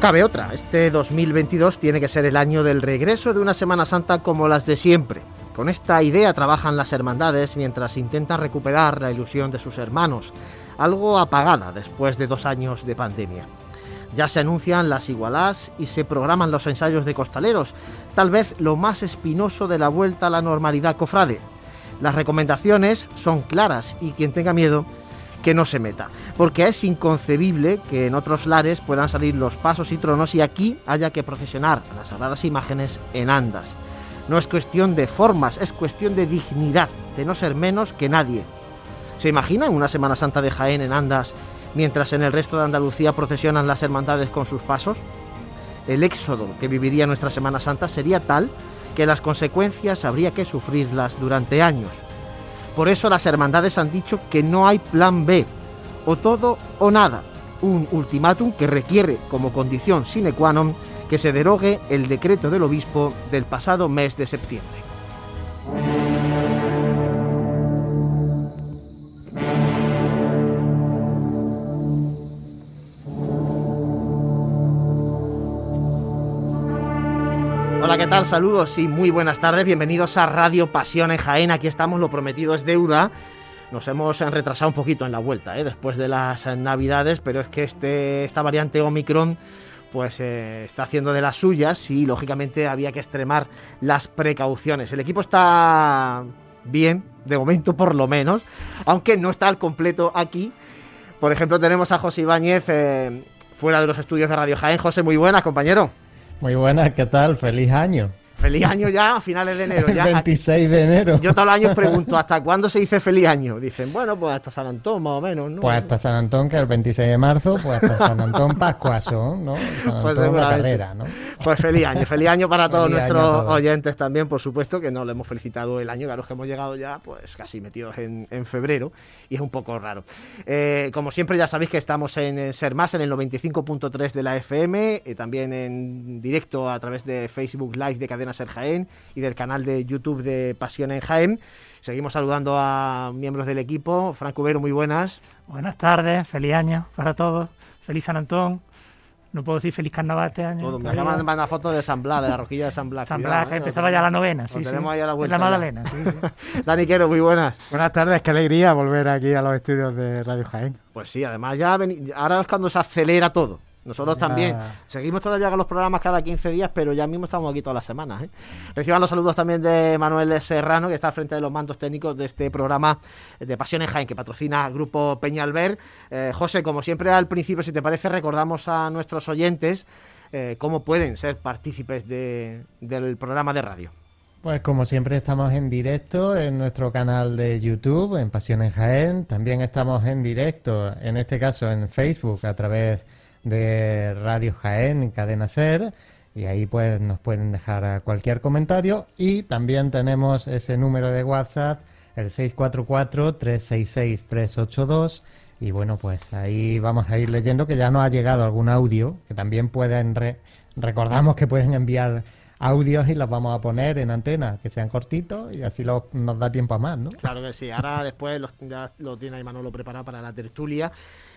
Cabe otra, este 2022 tiene que ser el año del regreso de una Semana Santa como las de siempre. Con esta idea trabajan las hermandades mientras intentan recuperar la ilusión de sus hermanos, algo apagada después de dos años de pandemia. Ya se anuncian las igualás y se programan los ensayos de costaleros, tal vez lo más espinoso de la vuelta a la normalidad cofrade. Las recomendaciones son claras y quien tenga miedo que no se meta, porque es inconcebible que en otros lares puedan salir los pasos y tronos y aquí haya que procesionar las sagradas imágenes en andas. No es cuestión de formas, es cuestión de dignidad, de no ser menos que nadie. ¿Se imaginan una Semana Santa de Jaén en andas mientras en el resto de Andalucía procesionan las hermandades con sus pasos? El éxodo que viviría nuestra Semana Santa sería tal que las consecuencias habría que sufrirlas durante años. Por eso las hermandades han dicho que no hay plan B, o todo o nada, un ultimátum que requiere como condición sine qua non que se derogue el decreto del obispo del pasado mes de septiembre. Saludos y muy buenas tardes. Bienvenidos a Radio Pasión en Jaén. Aquí estamos, lo prometido es deuda. Nos hemos retrasado un poquito en la vuelta, ¿eh? después de las navidades, pero es que este, esta variante Omicron pues eh, está haciendo de las suyas y lógicamente había que extremar las precauciones. El equipo está bien, de momento por lo menos, aunque no está al completo aquí. Por ejemplo, tenemos a José Ibáñez eh, fuera de los estudios de Radio Jaén. José, muy buenas, compañero. Muy buenas, ¿qué tal? Feliz año. Feliz año ya a finales de enero. Ya. El 26 de enero. Yo todos los años pregunto, ¿hasta cuándo se dice feliz año? Dicen, bueno, pues hasta San Antón más o menos, ¿no? Pues hasta San Antón, que es el 26 de marzo, pues hasta San Antón Pascuaso, ¿no? San Pues Antón la seguramente. carrera, ¿no? Pues feliz año, feliz año para todos Feliz nuestros todos. oyentes también, por supuesto, que no le hemos felicitado el año, claro que hemos llegado ya pues casi metidos en, en febrero y es un poco raro. Eh, como siempre ya sabéis que estamos en, eh, Ser Más, en el 95.3 de la FM, y también en directo a través de Facebook Live de Cadena Ser Jaén y del canal de YouTube de Pasión en Jaén. Seguimos saludando a miembros del equipo. Franco Vero, muy buenas. Buenas tardes, feliz año para todos, feliz San Antón. No puedo decir feliz carnaval este año. Todo. Me acaban de mandar fotos de San Blas, de la roquilla de San Blas. San Cuidado, Blas, que eh, empezaba ya la novena. Sí, sí. tenemos ahí a la En vuelta la ya. Magdalena, sí, sí. Dani Quero, muy buenas. Buenas tardes, qué alegría volver aquí a los estudios de Radio Jaén. Pues sí, además ya veni- ahora es cuando se acelera todo. Nosotros Ya. también. Seguimos todavía con los programas cada 15 días, pero ya mismo estamos aquí todas las semanas. ¿eh? Reciban los saludos también de Manuel Serrano, que está al frente de los mandos técnicos de este programa de Pasión en Jaén, que patrocina Grupo Peñalver. Eh, José, como siempre al principio, si te parece, recordamos a nuestros oyentes eh, cómo pueden ser partícipes de- del programa de radio. Pues como siempre estamos en directo en nuestro canal de YouTube, en Pasión en Jaén. También estamos en directo, en este caso en Facebook, a través de Radio Jaén, Cadena Ser. Y ahí pues nos pueden dejar cualquier comentario. Y también tenemos ese número de WhatsApp, el 644-366-382. Y bueno, pues ahí vamos a ir leyendo que ya nos ha llegado algún audio, que también pueden... re- Recordamos que pueden enviar audios y los vamos a poner en antena, que sean cortitos y así lo- nos da tiempo a más, ¿no? Claro que sí. Ahora después los- ya lo tiene ahí Manolo preparado para la tertulia,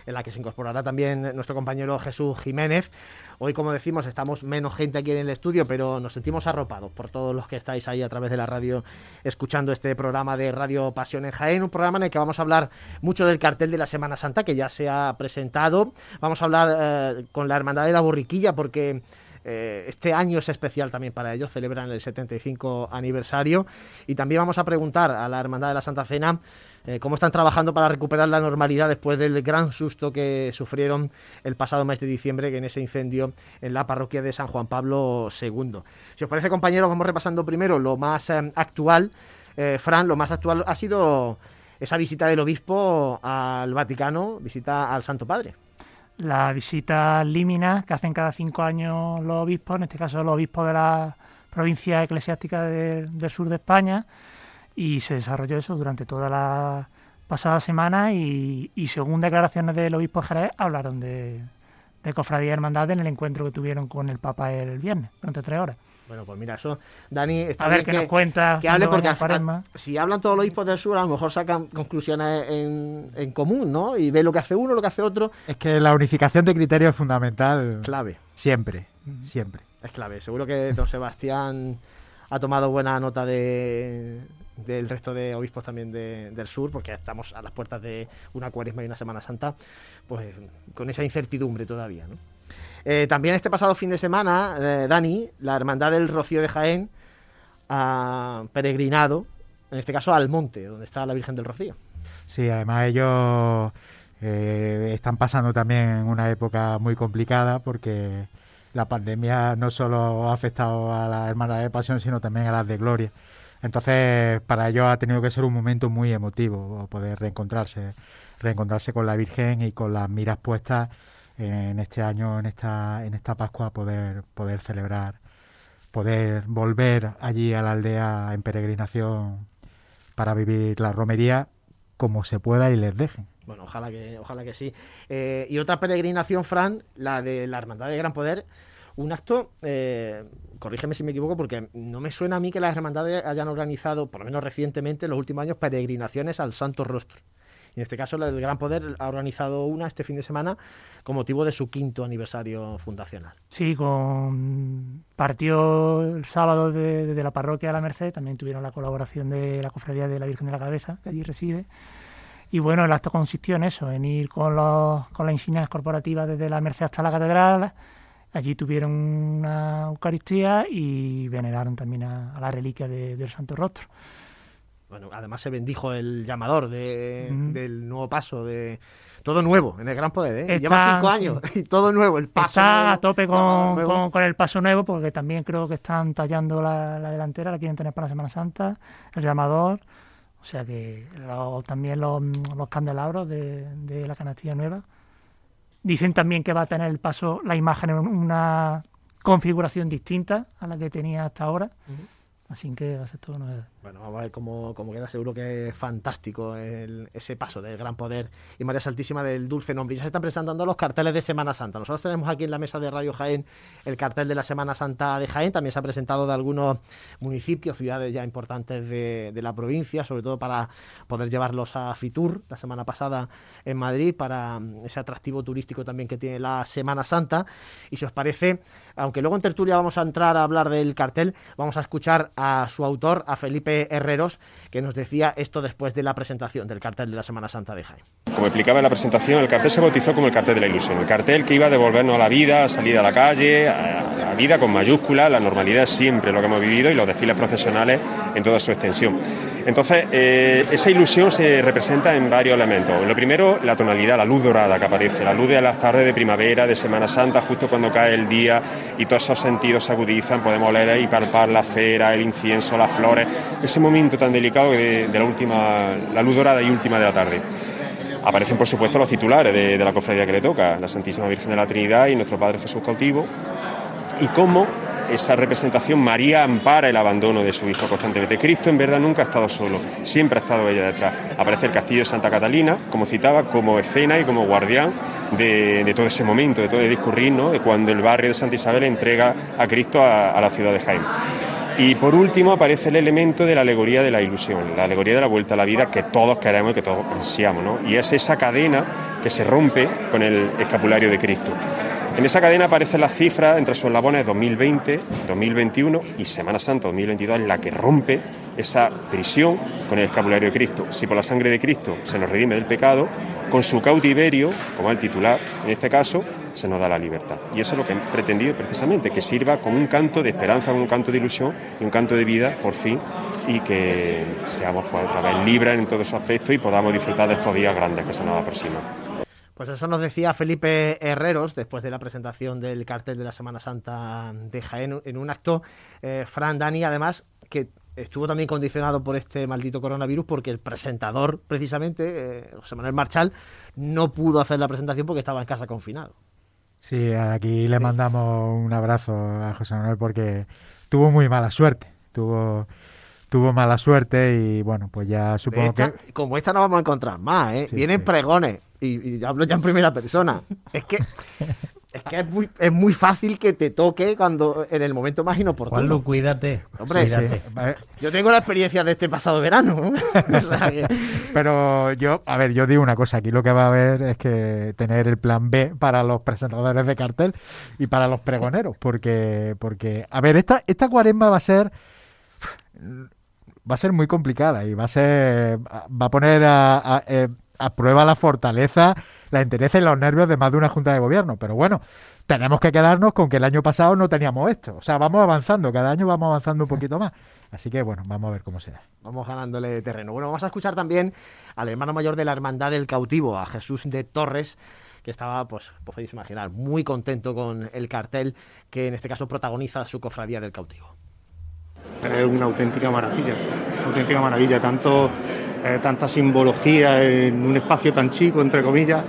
en la que se incorporará también nuestro compañero Jesús Jiménez. Hoy, como decimos, estamos menos gente aquí en el estudio, pero nos sentimos arropados por todos los que estáis ahí a través de la radio escuchando este programa de Radio Pasión en Jaén, un programa en el que vamos a hablar mucho del cartel de la Semana Santa, que ya se ha presentado. Vamos a hablar eh, con la Hermandad de la Borriquilla, porque eh, este año es especial también para ellos, celebran el 75 aniversario y también vamos a preguntar a la Hermandad de la Santa Cena eh, cómo están trabajando para recuperar la normalidad después del gran susto que sufrieron el pasado mes de diciembre en ese incendio en la parroquia de San Juan Pablo II. Si os parece, compañeros, vamos repasando primero lo más eh, actual. Fran, lo más actual ha sido esa visita del obispo al Vaticano, visita al Santo Padre. La visita límina que hacen cada cinco años los obispos, en este caso los obispos de la provincia eclesiástica de- del sur de España, y se desarrolló eso durante toda la pasada semana y, según declaraciones del obispo Jerez, hablaron de, de cofradía y hermandad en el encuentro que tuvieron con el Papa el viernes, durante tres horas. Bueno, pues mira, eso, Dani, está A ver bien qué nos cuenta que hable porque a si hablan todos los obispos del sur, a lo mejor sacan conclusiones en, en común, ¿no? Y ve lo que hace uno, lo que hace otro. Es que la unificación de criterios es fundamental. Clave, Siempre, siempre. es clave. Seguro que don Sebastián ha tomado buena nota de del resto de obispos también de- del sur, porque estamos a las puertas de una cuaresma y una Semana Santa, pues con esa incertidumbre todavía, ¿no? Eh, también este pasado fin de semana, eh, Dani, la Hermandad del Rocío de Jaén ha peregrinado, en este caso al monte, donde está la Virgen del Rocío. Sí, además ellos eh, están pasando también una época muy complicada porque la pandemia no solo ha afectado a las hermanas de pasión, sino también a las de gloria. Entonces, para ellos ha tenido que ser un momento muy emotivo poder reencontrarse, reencontrarse con la Virgen y con las miras puestas en este año, en esta, en esta Pascua, poder, poder celebrar, poder volver allí a la aldea en peregrinación para vivir la romería como se pueda y les dejen. Bueno, ojalá que, ojalá que sí. Eh, y otra peregrinación, Fran, la de la Hermandad de Gran Poder, un acto, eh, corrígeme si me equivoco, porque no me suena a mí que las hermandades hayan organizado, por lo menos recientemente, en los últimos años, peregrinaciones al Santo Rostro. Y en este caso, del Gran Poder ha organizado una este fin de semana con motivo de su quinto aniversario fundacional. Sí, con partió el sábado de, de la parroquia de la Merced, también tuvieron la colaboración de la Cofradía de la Virgen de la Cabeza, que allí reside. Y bueno, el acto consistió en eso, en ir con, los, con las insignias corporativas desde la Merced hasta la Catedral. Allí tuvieron una Eucaristía y veneraron también a, a la reliquia de- del Santo Rostro. Bueno, además se bendijo el llamador de- del nuevo paso, de todo nuevo en el Gran Poder, ¿eh? Está- Lleva cinco sí. años y todo nuevo, el paso. Está nuevo, a tope con, con- con el paso nuevo, porque también creo que están tallando la, la delantera, la quieren tener para la Semana Santa, el llamador, o sea que lo- también los, los candelabros de, de la canastilla nueva. Dicen también que va a tener el paso, la imagen en una configuración distinta a la que tenía hasta ahora, así que va a ser todo novedad. Bueno, vamos a ver cómo, queda. Seguro que es fantástico ese paso del gran poder y María Santísima del dulce nombre. Ya se están presentando los carteles de Semana Santa. Nosotros tenemos aquí en la mesa de Radio Jaén el cartel de la Semana Santa de Jaén. También se ha presentado de algunos municipios, ciudades ya importantes de, de la provincia, sobre todo para poder llevarlos a Fitur la semana pasada en Madrid, para mm, ese atractivo turístico también que tiene la Semana Santa. Y si os parece, aunque luego en tertulia vamos a entrar a hablar del cartel, vamos a escuchar a su autor, a Felipe Herreros, que nos decía esto después de la presentación del cartel de la Semana Santa de Jaén. Como explicaba en la presentación, el cartel se bautizó como el cartel de la ilusión, el cartel que iba a devolvernos a la vida, a salir a la calle, a la vida con mayúsculas, la normalidad siempre lo que hemos vivido y los desfiles profesionales en toda su extensión. Entonces, eh, esa ilusión se representa en varios elementos. Lo primero, la tonalidad, la luz dorada que aparece, la luz de las tardes de primavera, de Semana Santa, justo cuando cae el día y todos esos sentidos se agudizan, podemos oler y palpar la cera, el incienso, las flores, ese momento tan delicado de, la última, la luz dorada y última de la tarde. Aparecen, por supuesto, los titulares de, de la cofradía que le toca, la Santísima Virgen de la Trinidad y nuestro Padre Jesús cautivo, y cómo esa representación María ampara el abandono de su hijo constantemente. Cristo en verdad nunca ha estado solo, siempre ha estado ella detrás. Aparece el castillo de Santa Catalina, como citaba, como escena y como guardián de, todo ese momento, de todo el discurrir, ¿no? de cuando el barrio de Santa Isabel entrega a Cristo a, la ciudad de Jaén. Y por último aparece el elemento de la alegoría de la ilusión, la alegoría de la vuelta a la vida que todos queremos y que todos ansiamos, ¿no? Y es esa cadena que se rompe con el escapulario de Cristo. En esa cadena aparecen las cifras entre sus eslabones 2020, 2021 y Semana Santa 2022, en la que rompe esa prisión con el escapulario de Cristo. Si por la sangre de Cristo se nos redime del pecado, con su cautiverio, como el titular en este caso, se nos da la libertad. Y eso es lo que he pretendido precisamente, que sirva como un canto de esperanza, un canto de ilusión y un canto de vida, por fin, y que seamos pues, otra vez libres en todos esos aspectos y podamos disfrutar de estos días grandes que se nos aproximan. Pues eso nos decía Felipe Herreros después de la presentación del cartel de la Semana Santa de Jaén en un acto, eh, Fran Dani, además, que estuvo también condicionado por este maldito coronavirus porque el presentador, precisamente, eh, José Manuel Marchal, no pudo hacer la presentación porque estaba en casa confinado. Sí, aquí le mandamos un abrazo a José Manuel porque tuvo muy mala suerte. Tuvo, tuvo mala suerte y bueno, pues ya supongo esta- que. Como esta no vamos a encontrar más, ¿eh? Sí, Vienen sí. pregones y, y hablo ya en primera persona. Es que, es que es muy, es muy fácil que te toque cuando en el momento más inoportuno. Juanlu, cuídate. Hombre, cuídate. Yo tengo la experiencia de este pasado verano. ¿no? O sea que- Pero yo, a ver, yo digo una cosa, aquí lo que va a haber es que tener el plan B para los presentadores de cartel y para los pregoneros, porque, porque a ver, esta, esta cuaresma va a ser va a ser muy complicada y va a ser va a poner a, a- eh, a prueba la fortaleza, la entereza y los nervios de más de una junta de gobierno. Pero bueno, tenemos que quedarnos con que el año pasado no teníamos esto. O sea, vamos avanzando, cada año vamos avanzando un poquito más. Así que bueno, vamos a ver cómo será. Vamos ganándole terreno. Bueno, vamos a escuchar también al hermano mayor de la Hermandad del Cautivo, a Jesús de Torres, que estaba, pues, podéis imaginar, muy contento con el cartel que en este caso protagoniza su cofradía del Cautivo. Es una auténtica maravilla, una auténtica maravilla, tanto, eh, tanta simbología en un espacio tan chico, entre comillas,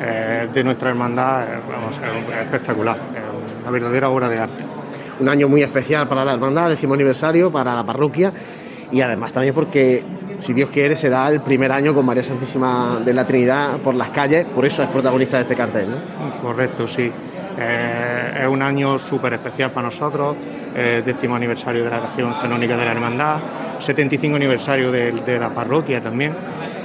eh, de nuestra hermandad, eh, vamos, es espectacular, es una verdadera obra de arte. Un año muy especial para la hermandad, décimo aniversario, para la parroquia y además también porque, si Dios quiere, será el primer año con María Santísima de la Trinidad por las calles, por eso es protagonista de este cartel. ¿no? Correcto, sí. Eh, es un año súper especial para nosotros, eh, décimo aniversario de la oración canónica de la hermandad, 75 aniversario de, la parroquia también,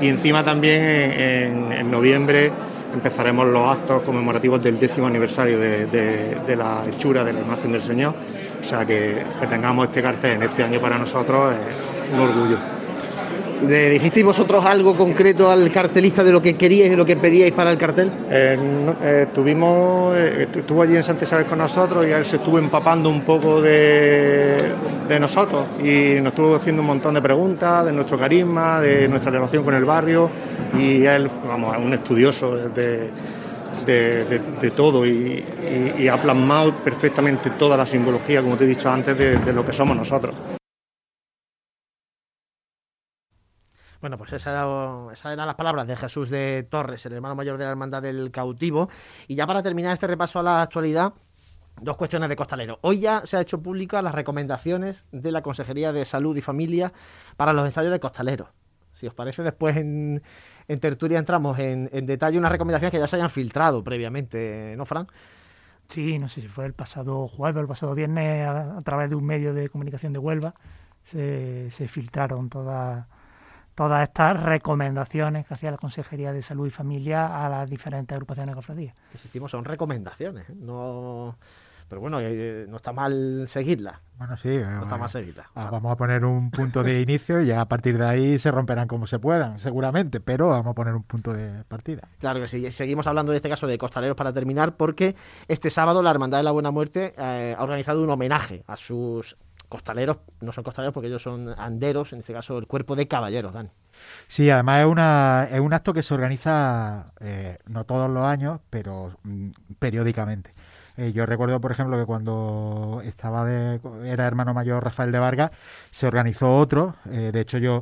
y encima también en, noviembre empezaremos los actos conmemorativos del décimo aniversario de la hechura de la imagen del Señor, o sea que, que tengamos este cartel en este año para nosotros es un orgullo. ¿Le dijisteis vosotros algo concreto al cartelista de lo que queríais, de lo que pedíais para el cartel? Eh, eh, tuvimos, eh, estuvo allí en Santa Isabel con nosotros y él se estuvo empapando un poco de, de nosotros y nos estuvo haciendo un montón de preguntas de nuestro carisma, de nuestra relación con el barrio y él, vamos, es un estudioso de, de- todo y, y- y ha plasmado perfectamente toda la simbología, como te he dicho antes, de lo que somos nosotros. Bueno, pues esas eran las palabras de Jesús de Torres, el hermano mayor de la Hermandad del Cautivo. Y ya para terminar este repaso a la actualidad, dos cuestiones de costalero. Hoy ya se ha hecho pública las recomendaciones de la Consejería de Salud y Familia para los ensayos de costalero. Si os parece, después en, en tertulia entramos en, detalle unas recomendaciones que ya se hayan filtrado previamente, ¿no, Fran? Sí, no sé si fue el pasado jueves o el pasado viernes, a, través de un medio de comunicación de Huelva, se filtraron todas todas estas recomendaciones que hacía la Consejería de Salud y Familia a las diferentes agrupaciones de cofradías. Insistimos, son recomendaciones, ¿eh? no... Pero bueno, eh, no está mal seguirlas. Bueno, sí. eh, No está mal seguirlas. Ah, Vamos a poner un punto de inicio y ya a partir de ahí se romperán como se puedan, seguramente, pero vamos a poner un punto de partida. Claro que sí. Seguimos hablando de este caso de costaleros para terminar, porque este sábado la Hermandad de la Buena Muerte eh, ha organizado un homenaje a sus costaleros. No son costaleros porque ellos son anderos, en este caso el cuerpo de caballeros, Dan. Sí, además es, una, es un acto que se organiza eh, no todos los años, pero mm, periódicamente. Eh, yo recuerdo, por ejemplo, que cuando estaba de, era hermano mayor Rafael de Vargas, se organizó otro. eh, de hecho, yo,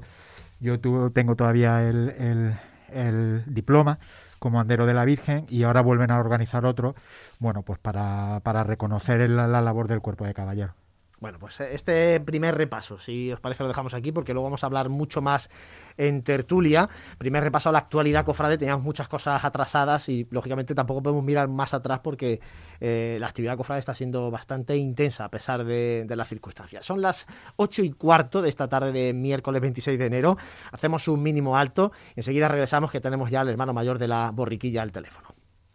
yo tu- tengo todavía el, el- diploma como andero de la Virgen y ahora vuelven a organizar otro, bueno, pues para, para reconocer el- la labor del cuerpo de caballero. Bueno, pues este primer repaso, si os parece, lo dejamos aquí porque luego vamos a hablar mucho más en tertulia. Primer repaso a la actualidad, cofrade. Teníamos muchas cosas atrasadas y, lógicamente, tampoco podemos mirar más atrás porque eh, la actividad cofrade está siendo bastante intensa a pesar de, las circunstancias. Son las 8 y cuarto de esta tarde de miércoles 26 de enero. Hacemos un mínimo alto enseguida regresamos que tenemos ya al hermano mayor de la borriquilla al teléfono.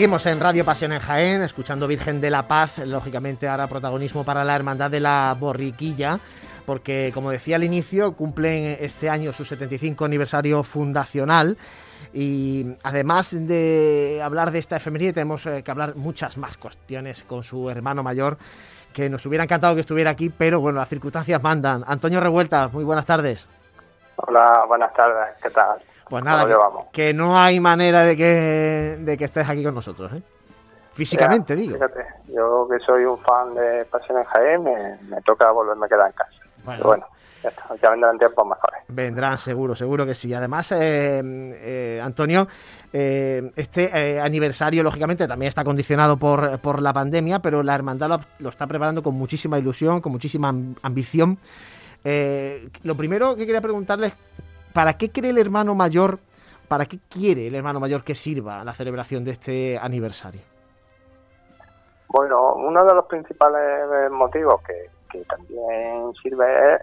Seguimos en Radio Pasión en Jaén, escuchando Virgen de la Paz, lógicamente ahora protagonismo para la Hermandad de la Borriquilla, porque como decía al inicio, cumplen este año su 75 aniversario fundacional y además de hablar de esta efeméride tenemos eh, que hablar muchas más cuestiones con su hermano mayor, que nos hubiera encantado que estuviera aquí, pero bueno, las circunstancias mandan. Antonio Revuelta, muy buenas tardes. Hola, buenas tardes, ¿qué tal? Pues nada, que, no hay manera de que, de que estés aquí con nosotros, ¿eh? Físicamente, digo. Fíjate, yo que soy un fan de Pasión en Jaén, me, toca volverme a quedar en casa. Bueno, bueno ya, está, ya vendrán tiempos mejores. Vendrán, seguro, seguro que sí. Además, eh, eh, Antonio, eh, este aniversario, lógicamente, también está condicionado por, por la pandemia, pero la hermandad lo, lo está preparando con muchísima ilusión, con muchísima ambición. lo primero que quería preguntarles ¿Para qué cree el hermano mayor, para qué quiere el hermano mayor que sirva la celebración de este aniversario? Bueno, uno de los principales motivos que, también sirve es,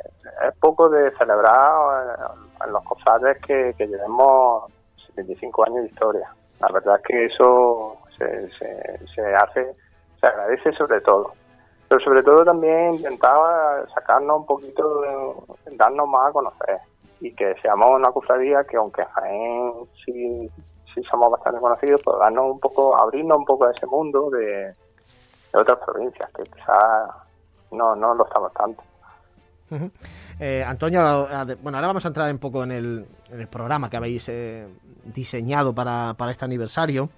poco de celebrar en los cofrades que, llevemos 75 años de historia. La verdad es que eso se, se, hace, se agradece sobre todo. Pero sobre todo también intentaba sacarnos un poquito, darnos más a conocer y que seamos una cofradía que aunque Jaén sí, sí somos bastante conocidos, pues darnos un poco, abrirnos un poco a ese mundo de, otras provincias, que quizás no, no lo estamos tanto. Eh, Antonio, bueno, ahora vamos a entrar un poco en el, en el programa que habéis eh, diseñado para, para este aniversario,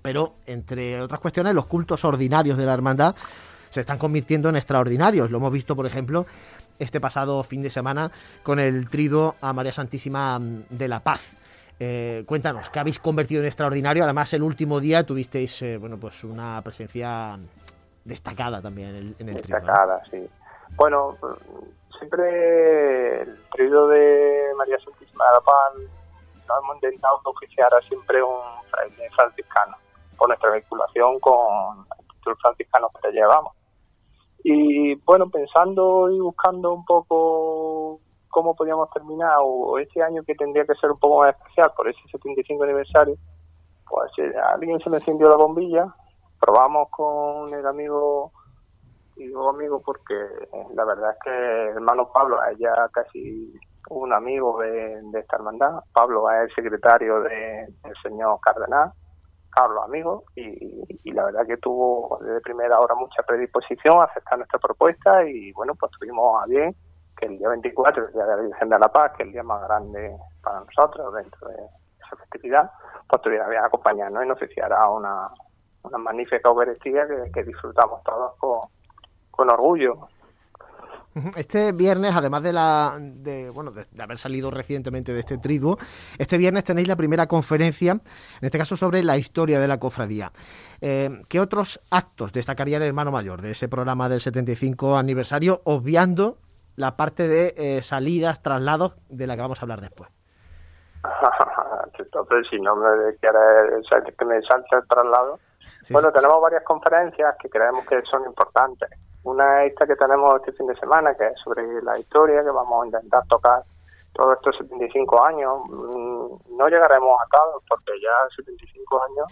pero entre otras cuestiones, los cultos ordinarios de la hermandad se están convirtiendo en extraordinarios. Lo hemos visto, por ejemplo, este pasado fin de semana con el trido a María Santísima mm, de la Paz. Eh, cuéntanos, ¿qué habéis convertido en extraordinario? Además, el último día tuvisteis eh, bueno, pues una presencia destacada también en el, en el Destacada, sí. Bueno, siempre el trido de María Santísima de la Paz lo hemos intentado que oficiara siempre un franciscano, por nuestra vinculación con el franciscano que llevamos. Y bueno, pensando y buscando un poco cómo podíamos terminar o este año que tendría que ser un poco más especial por ese 75 aniversario, pues eh, alguien se me encendió la bombilla, probamos con el amigo y digo amigo porque eh, la verdad es que el hermano Pablo es ya casi un amigo de, de esta hermandad, Pablo es el secretario del señor Cardenal Carlos amigos y, la verdad que tuvo desde primera hora mucha predisposición a aceptar nuestra propuesta y bueno, pues tuvimos a bien que el día 24, el día de la Virgen de la Paz, que es el día más grande para nosotros dentro de esa festividad, pues tuviera bien acompañarnos y nos oficiara una, una magnífica Eucaristía que, disfrutamos todos con orgullo. Este viernes, además de la de, bueno, de, haber salido recientemente de este triduo, este viernes tenéis la primera conferencia, en este caso sobre la historia de la cofradía. Eh, ¿Qué otros actos destacaría el hermano mayor de ese programa del 75 aniversario, obviando la parte de eh, salidas, traslados, de la que vamos a hablar después? Entonces, si no me quieres que me salte el traslado. bueno, tenemos varias conferencias que creemos que son importantes. Una esta que tenemos este fin de semana, que es sobre la historia, que vamos a intentar tocar todos estos 75 años. Mm, no llegaremos a todos, porque ya 75 años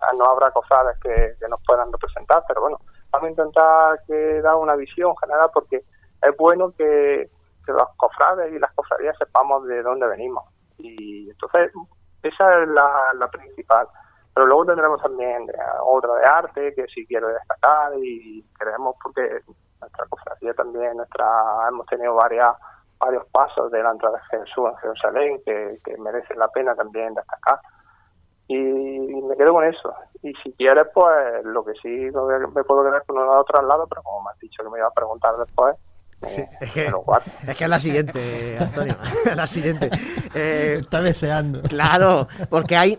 ah, no habrá cofrades que, nos puedan representar, pero bueno, vamos a intentar que da una visión general, porque es bueno que, los cofrades y las cofradías sepamos de dónde venimos. Y entonces, esa es la principal. Pero luego tendremos también eh, otra de arte que sí quiero destacar y creemos porque nuestra cofradía también, nuestra hemos tenido varias varios pasos de la entrada de Jesús en Jerusalén que, que merecen la pena también destacar. Y, me quedo con eso. Y si quieres, pues lo que sí me, puedo quedar con uno de otro lado, pero como me has dicho que me iba a preguntar después, Sí, es, que, es, que, es la siguiente, Antonio. la siguiente. Eh, Está deseando. Claro, porque hay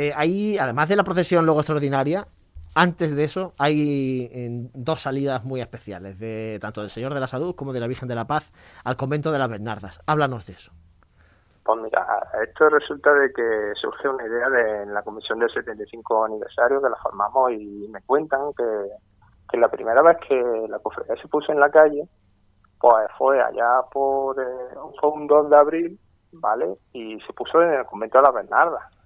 eh, ahí, además de la procesión luego extraordinaria, antes de eso hay dos salidas muy especiales, de tanto del Señor de la Salud como de la Virgen de la Paz al convento de las Bernardas. Háblanos de eso. Pues mira, esto resulta de que surge una idea de en la comisión del 75 aniversario que la formamos y me cuentan que, que la primera vez que la cofradía se puso en la calle, pues fue allá por, eh, fue un 2 de abril, ¿vale? Y se puso en el convento de las Bernardas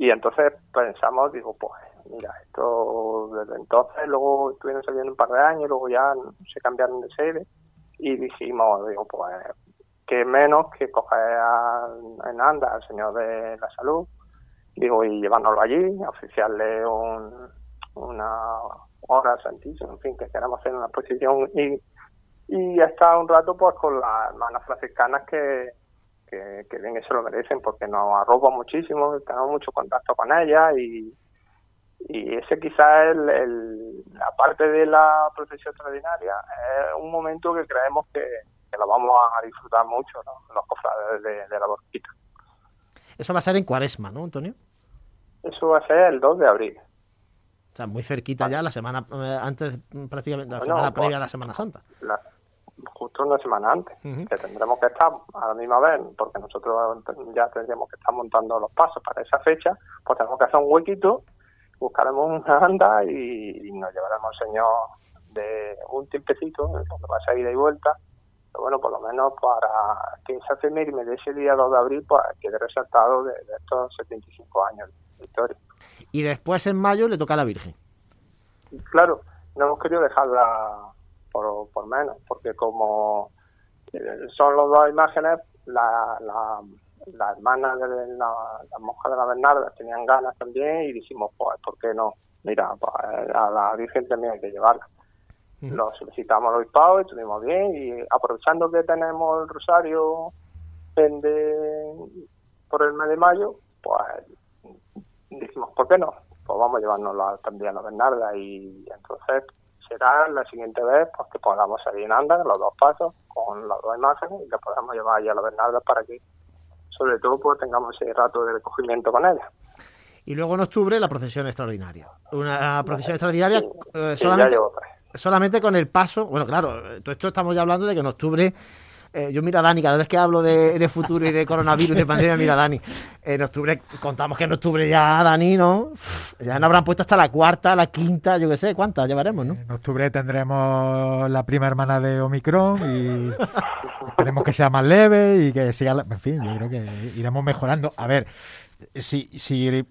Y entonces pensamos, digo, pues mira, esto desde entonces, luego estuvieron saliendo un par de años, luego ya se cambiaron de sede y dijimos, digo, pues que menos que coger en anda al señor de la salud, digo, y llevárnoslo allí, oficiarle un, una hora santísima, en fin, que queramos hacer una exposición y, y estar un rato pues con las hermanas franciscanas que, que, que bien eso lo merecen porque nos arropan muchísimo, tenemos mucho contacto con ellas y, y ese quizás es el, la parte de la procesión extraordinaria, es un momento que creemos que, que lo vamos a disfrutar mucho los cofrades de, la borquita. Eso va a ser en cuaresma, ¿no, Antonio? Eso va a ser el 2 de abril. O sea, muy cerquita ya, la semana eh, antes, prácticamente, la semana previa a la Semana Santa. Justo una semana antes, que tendremos que estar a la misma vez, porque nosotros ya tendríamos que estar montando los pasos para esa fecha, pues tenemos que hacer un huequito buscaremos una anda y, nos llevaremos al Señor de un tiempecito, donde va a ida y vuelta, pero bueno, por lo menos para que esa efeméride de ese día 2 de abril pues, quede resaltado de, estos 75 años de historia. Y después en mayo le toca a la Virgen. Claro, no hemos querido dejarla por, por menos, porque como eh, son las dos imágenes, la, la las hermanas de la, las monjas de la Bernarda tenían ganas también y dijimos, pues, ¿por qué no? Mira, pues, a la Virgen también hay que llevarla. Lo solicitamos al obispado y estuvimos bien y aprovechando que tenemos el rosario por el mes de mayo, pues dijimos, ¿por qué no? Pues vamos a llevárnosla también a la Bernarda y entonces será la siguiente vez pues que podamos salir en anda los dos pasos con las dos imágenes y que podamos llevar allá a la Bernarda para que sobre todo pues tengamos ese rato de recogimiento con ella. Y luego en octubre la procesión extraordinaria. Una procesión extraordinaria eh, solamente, solamente con el paso, bueno, claro, todo esto estamos ya hablando de que en octubre eh, yo mira a Dani, cada vez que hablo de, futuro y de coronavirus de pandemia, mira a Dani. En octubre, contamos que en octubre ya, Dani, ¿no? Ya nos habrán puesto hasta la cuarta, la quinta, yo qué sé, ¿cuántas llevaremos, no? En octubre tendremos la prima hermana de Omicron y esperemos que sea más leve y que siga. En fin, yo creo que iremos mejorando. A ver, si, si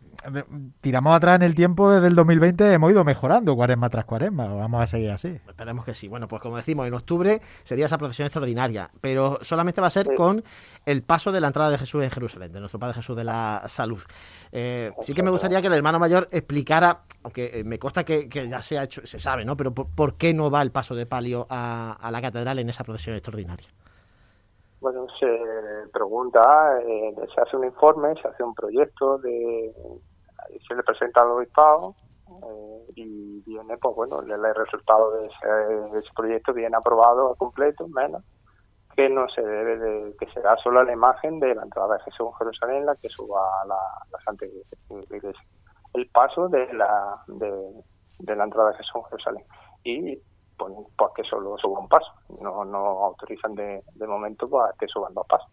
tiramos atrás en el tiempo desde el 2020 hemos ido mejorando cuaresma tras cuaresma. Vamos a seguir así. Esperemos que sí. Bueno, pues como decimos, en octubre sería esa procesión extraordinaria, pero solamente va a ser con el paso de la entrada de Jesús en Jerusalén, de nuestro Padre Jesús de la Salud. Eh, sí que me gustaría que el hermano mayor explicara, aunque eh, me consta que, ya se ha hecho, se sabe, ¿no? Pero por, qué no va el paso de palio a, la catedral en esa procesión extraordinaria. Bueno, se pregunta, eh, se hace un informe, se hace un proyecto de se le presenta al obispado eh, y viene, pues bueno, el, resultado de ese, proyecto viene aprobado a completo, menos que no se debe de, que será solo la imagen de la entrada de Jesús en Jerusalén la que suba a la, Santa Iglesia. El paso de la, de, la entrada de Jesús en Jerusalén. Y pues, pues, que solo suba un paso. No, no autorizan de, de momento pues, que suban dos pasos.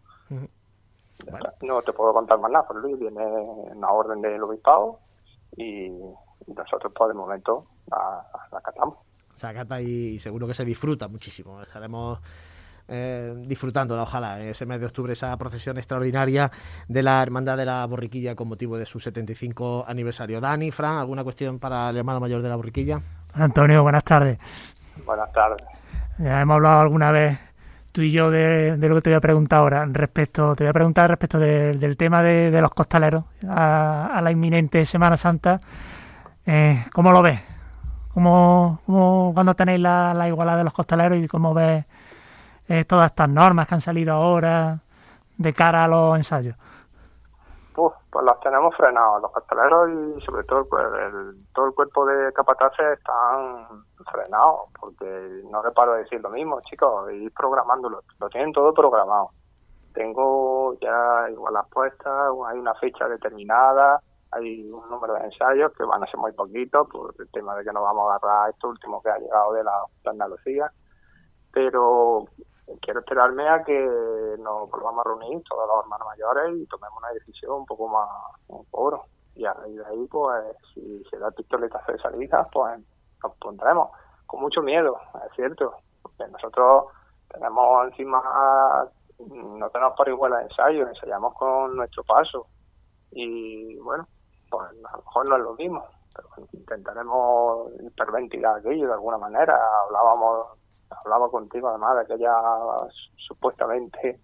No te puedo contar más nada, Luis viene una orden del obispado y nosotros por el momento la, la catamos. Se acata y seguro que se disfruta muchísimo. Estaremos eh, disfrutándola, ojalá, en ese mes de octubre, esa procesión extraordinaria de la Hermandad de la Borriquilla con motivo de su 75 aniversario. Dani, Fran, ¿alguna cuestión para el hermano mayor de la Borriquilla? Antonio, buenas tardes. Buenas tardes. Ya hemos hablado alguna vez tú y yo de, lo que te voy a preguntar ahora. Respecto, te voy a preguntar respecto del tema de, los costaleros a, la inminente Semana Santa. Eh, ¿Cómo lo ves? ¿Cómo, cómo cuando tenéis la, la, igualdad de los costaleros y cómo ves eh, todas estas normas que han salido ahora de cara a los ensayos? Pues las tenemos frenados. Los costaleros y sobre todo pues, el, todo el cuerpo de capataces están frenados, porque no le paro de decir lo mismo, chicos, ir programándolo, lo tienen todo programado. Tengo ya igual las puestas, hay una fecha determinada, hay un número de ensayos que van a ser muy poquitos por el tema de que nos vamos a agarrar esto último que ha llegado de la Andalucía, pero quiero esperarme a que nos volvamos a reunir todos los hermanos mayores y tomemos una decisión un poco más poco y a raíz de ahí pues si se da pistoletazo de salida pues nos pondremos. Con mucho miedo, es cierto, porque nosotros tenemos encima, no tenemos por igual ensayo, ensayamos con nuestro paso. Y bueno, pues a lo mejor no es lo mismo, pero intentaremos hiperventilar aquello de alguna manera. Hablábamos, hablaba contigo además de aquella supuestamente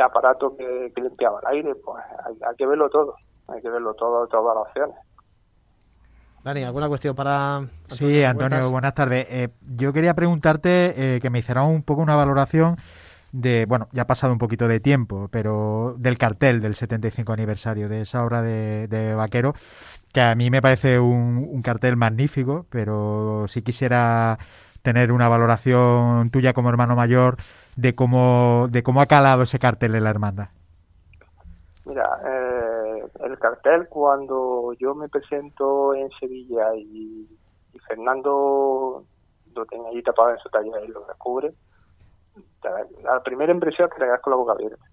aparato que, limpiaba el aire, pues hay, que verlo todo, hay que verlo todo, todas las opciones. Dani, ¿alguna cuestión para...? sí, Antonio, buenas tardes. Eh, yo quería preguntarte eh, que me hicieran un poco una valoración de, bueno, ya ha pasado un poquito de tiempo, pero del cartel del 75 aniversario de esa obra de, Vaquero, que a mí me parece un, cartel magnífico, pero si quisiera tener una valoración tuya como hermano mayor de cómo, de cómo ha calado ese cartel en la hermandad. Mira, eh, el cartel cuando yo me presento en Sevilla y, Fernando lo tenía ahí tapado en su taller y lo descubre, la primera impresión es que le das con la boca abierta.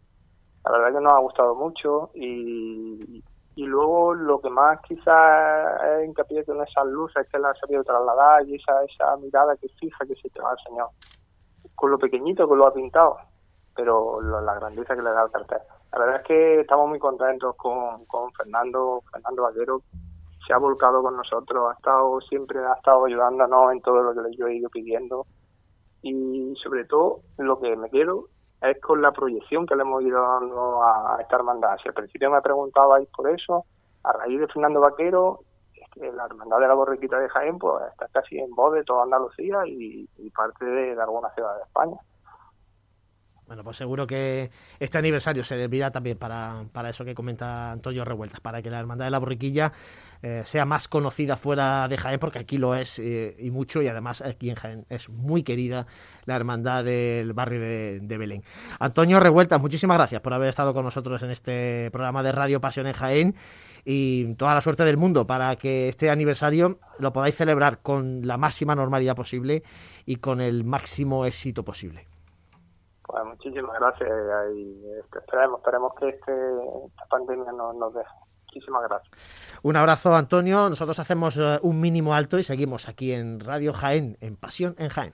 La verdad que nos ha gustado mucho y, y luego lo que más quizás hincapié con esas luces que la ha sabido trasladar y esa, esa mirada que fija que se te va al Señor. Con lo pequeñito que lo ha pintado, pero la grandeza que le da al cartel. La verdad es que estamos muy contentos con, con Fernando, Fernando Vaquero, se ha volcado con nosotros, ha estado siempre ha estado ayudándonos en todo lo que yo he ido pidiendo y sobre todo lo que me quiero es con la proyección que le hemos ido dando a, esta hermandad. Si al principio me preguntabais por eso, a raíz de Fernando Vaquero, la hermandad de la borriquita de Jaén pues está casi en voz de toda Andalucía y, parte de, de algunas ciudades de España. Bueno, pues seguro que este aniversario se servirá también para, para eso que comenta Antonio Revueltas, para que la Hermandad de la Borriquilla eh, sea más conocida fuera de Jaén, porque aquí lo es eh, y mucho, y además aquí en Jaén es muy querida la Hermandad del barrio de, Belén. Antonio Revueltas, muchísimas gracias por haber estado con nosotros en este programa de Radio Pasión en Jaén y toda la suerte del mundo para que este aniversario lo podáis celebrar con la máxima normalidad posible y con el máximo éxito posible. Pues muchísimas gracias y este, esperemos, esperemos que este, esta pandemia no, nos deje. Muchísimas gracias. Un abrazo, Antonio. Nosotros hacemos eh, un mínimo alto y seguimos aquí en Radio Jaén, en Pasión en Jaén.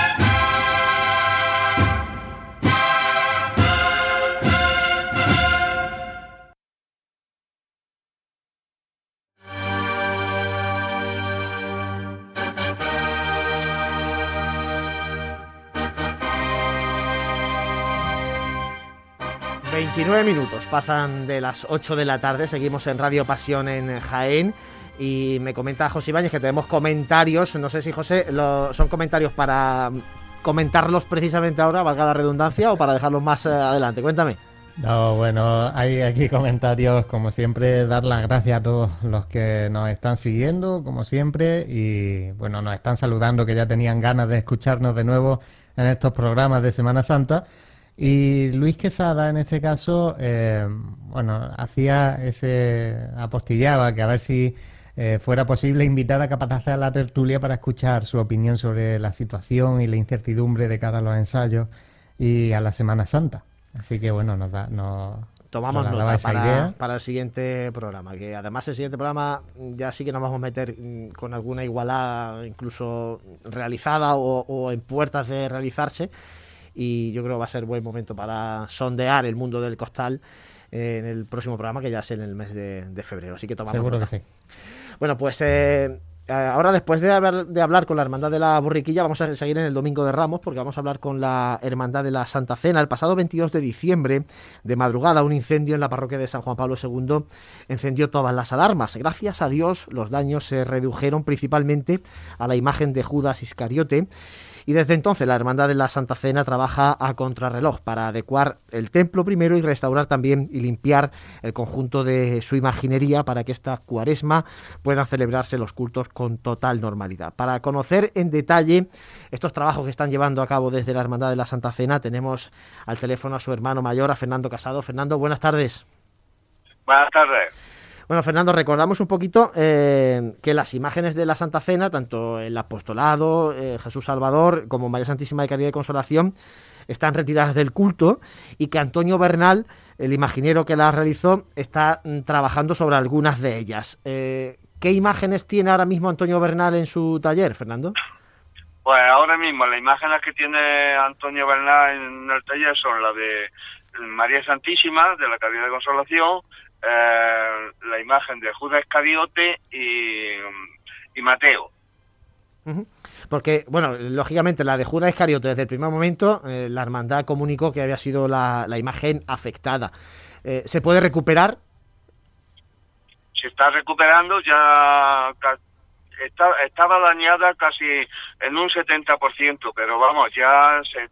29 minutos. Pasan de las 8 de la tarde, seguimos en Radio Pasión en Jaén. Y me comenta José Ibáñez que tenemos comentarios, no sé si José, son comentarios para comentarlos precisamente ahora, valga la redundancia, o para dejarlos más eh, adelante, cuéntame. No, bueno, hay aquí comentarios, como siempre, dar las gracias a todos los que nos están siguiendo, como siempre, y bueno, nos están saludando que ya tenían ganas de escucharnos de nuevo en estos programas de Semana Santa. Y Luis Quesada, en este caso, eh, bueno, hacía ese, apostillaba que a ver si eh, fuera posible invitar a Capataz a la tertulia para escuchar su opinión sobre la situación y la incertidumbre de cara a los ensayos y a la Semana Santa. Así que bueno, nos da, nos, tomamos nota para, para, el siguiente programa. Que además el siguiente programa ya sí que nos vamos a meter mm, con alguna igualdad incluso realizada o, o en puertas de realizarse y yo creo que va a ser buen momento para sondear el mundo del costal eh, en el próximo programa, que ya es en el mes de, febrero. Así que tomamos Seguro que sí. Bueno, pues eh, eh, ahora después de, haber, de hablar con la Hermandad de la Borriquilla, vamos a seguir en el Domingo de Ramos, porque vamos a hablar con la Hermandad de la Santa Cena. El pasado 22 de diciembre, de madrugada, un incendio en la parroquia de San Juan Pablo II encendió todas las alarmas. Gracias a Dios, los daños se redujeron principalmente a la imagen de Judas Iscariote y desde entonces la Hermandad de la Santa Cena trabaja a contrarreloj para adecuar el templo primero y restaurar también y limpiar el conjunto de su imaginería para que esta cuaresma puedan celebrarse los cultos con total normalidad. Para conocer en detalle estos trabajos que están llevando a cabo desde la Hermandad de la Santa Cena tenemos al teléfono a su hermano mayor, a Fernando Casado. Fernando, buenas tardes. Buenas tardes. Bueno, Fernando, recordamos un poquito eh, que las imágenes de la Santa Cena, tanto el apostolado, eh, Jesús Salvador, como María Santísima de Caridad y Consolación, están retiradas del culto y que Antonio Bernal, el imaginero que las realizó, está mm, trabajando sobre algunas de ellas. Eh, ¿Qué imágenes tiene ahora mismo Antonio Bernal en su taller, Fernando? Pues ahora mismo las imágenes que tiene Antonio Bernal en el taller son las de María Santísima, de la Caridad de Consolación, eh, la imagen de Judas Iscariote y, Mateo. Porque, bueno, lógicamente la de Judas Iscariote desde el primer momento, eh, la hermandad comunicó que había sido la, imagen afectada. Eh, ¿Se puede recuperar? Se está recuperando, ya estaba dañada casi en un 70%, pero vamos, ya se,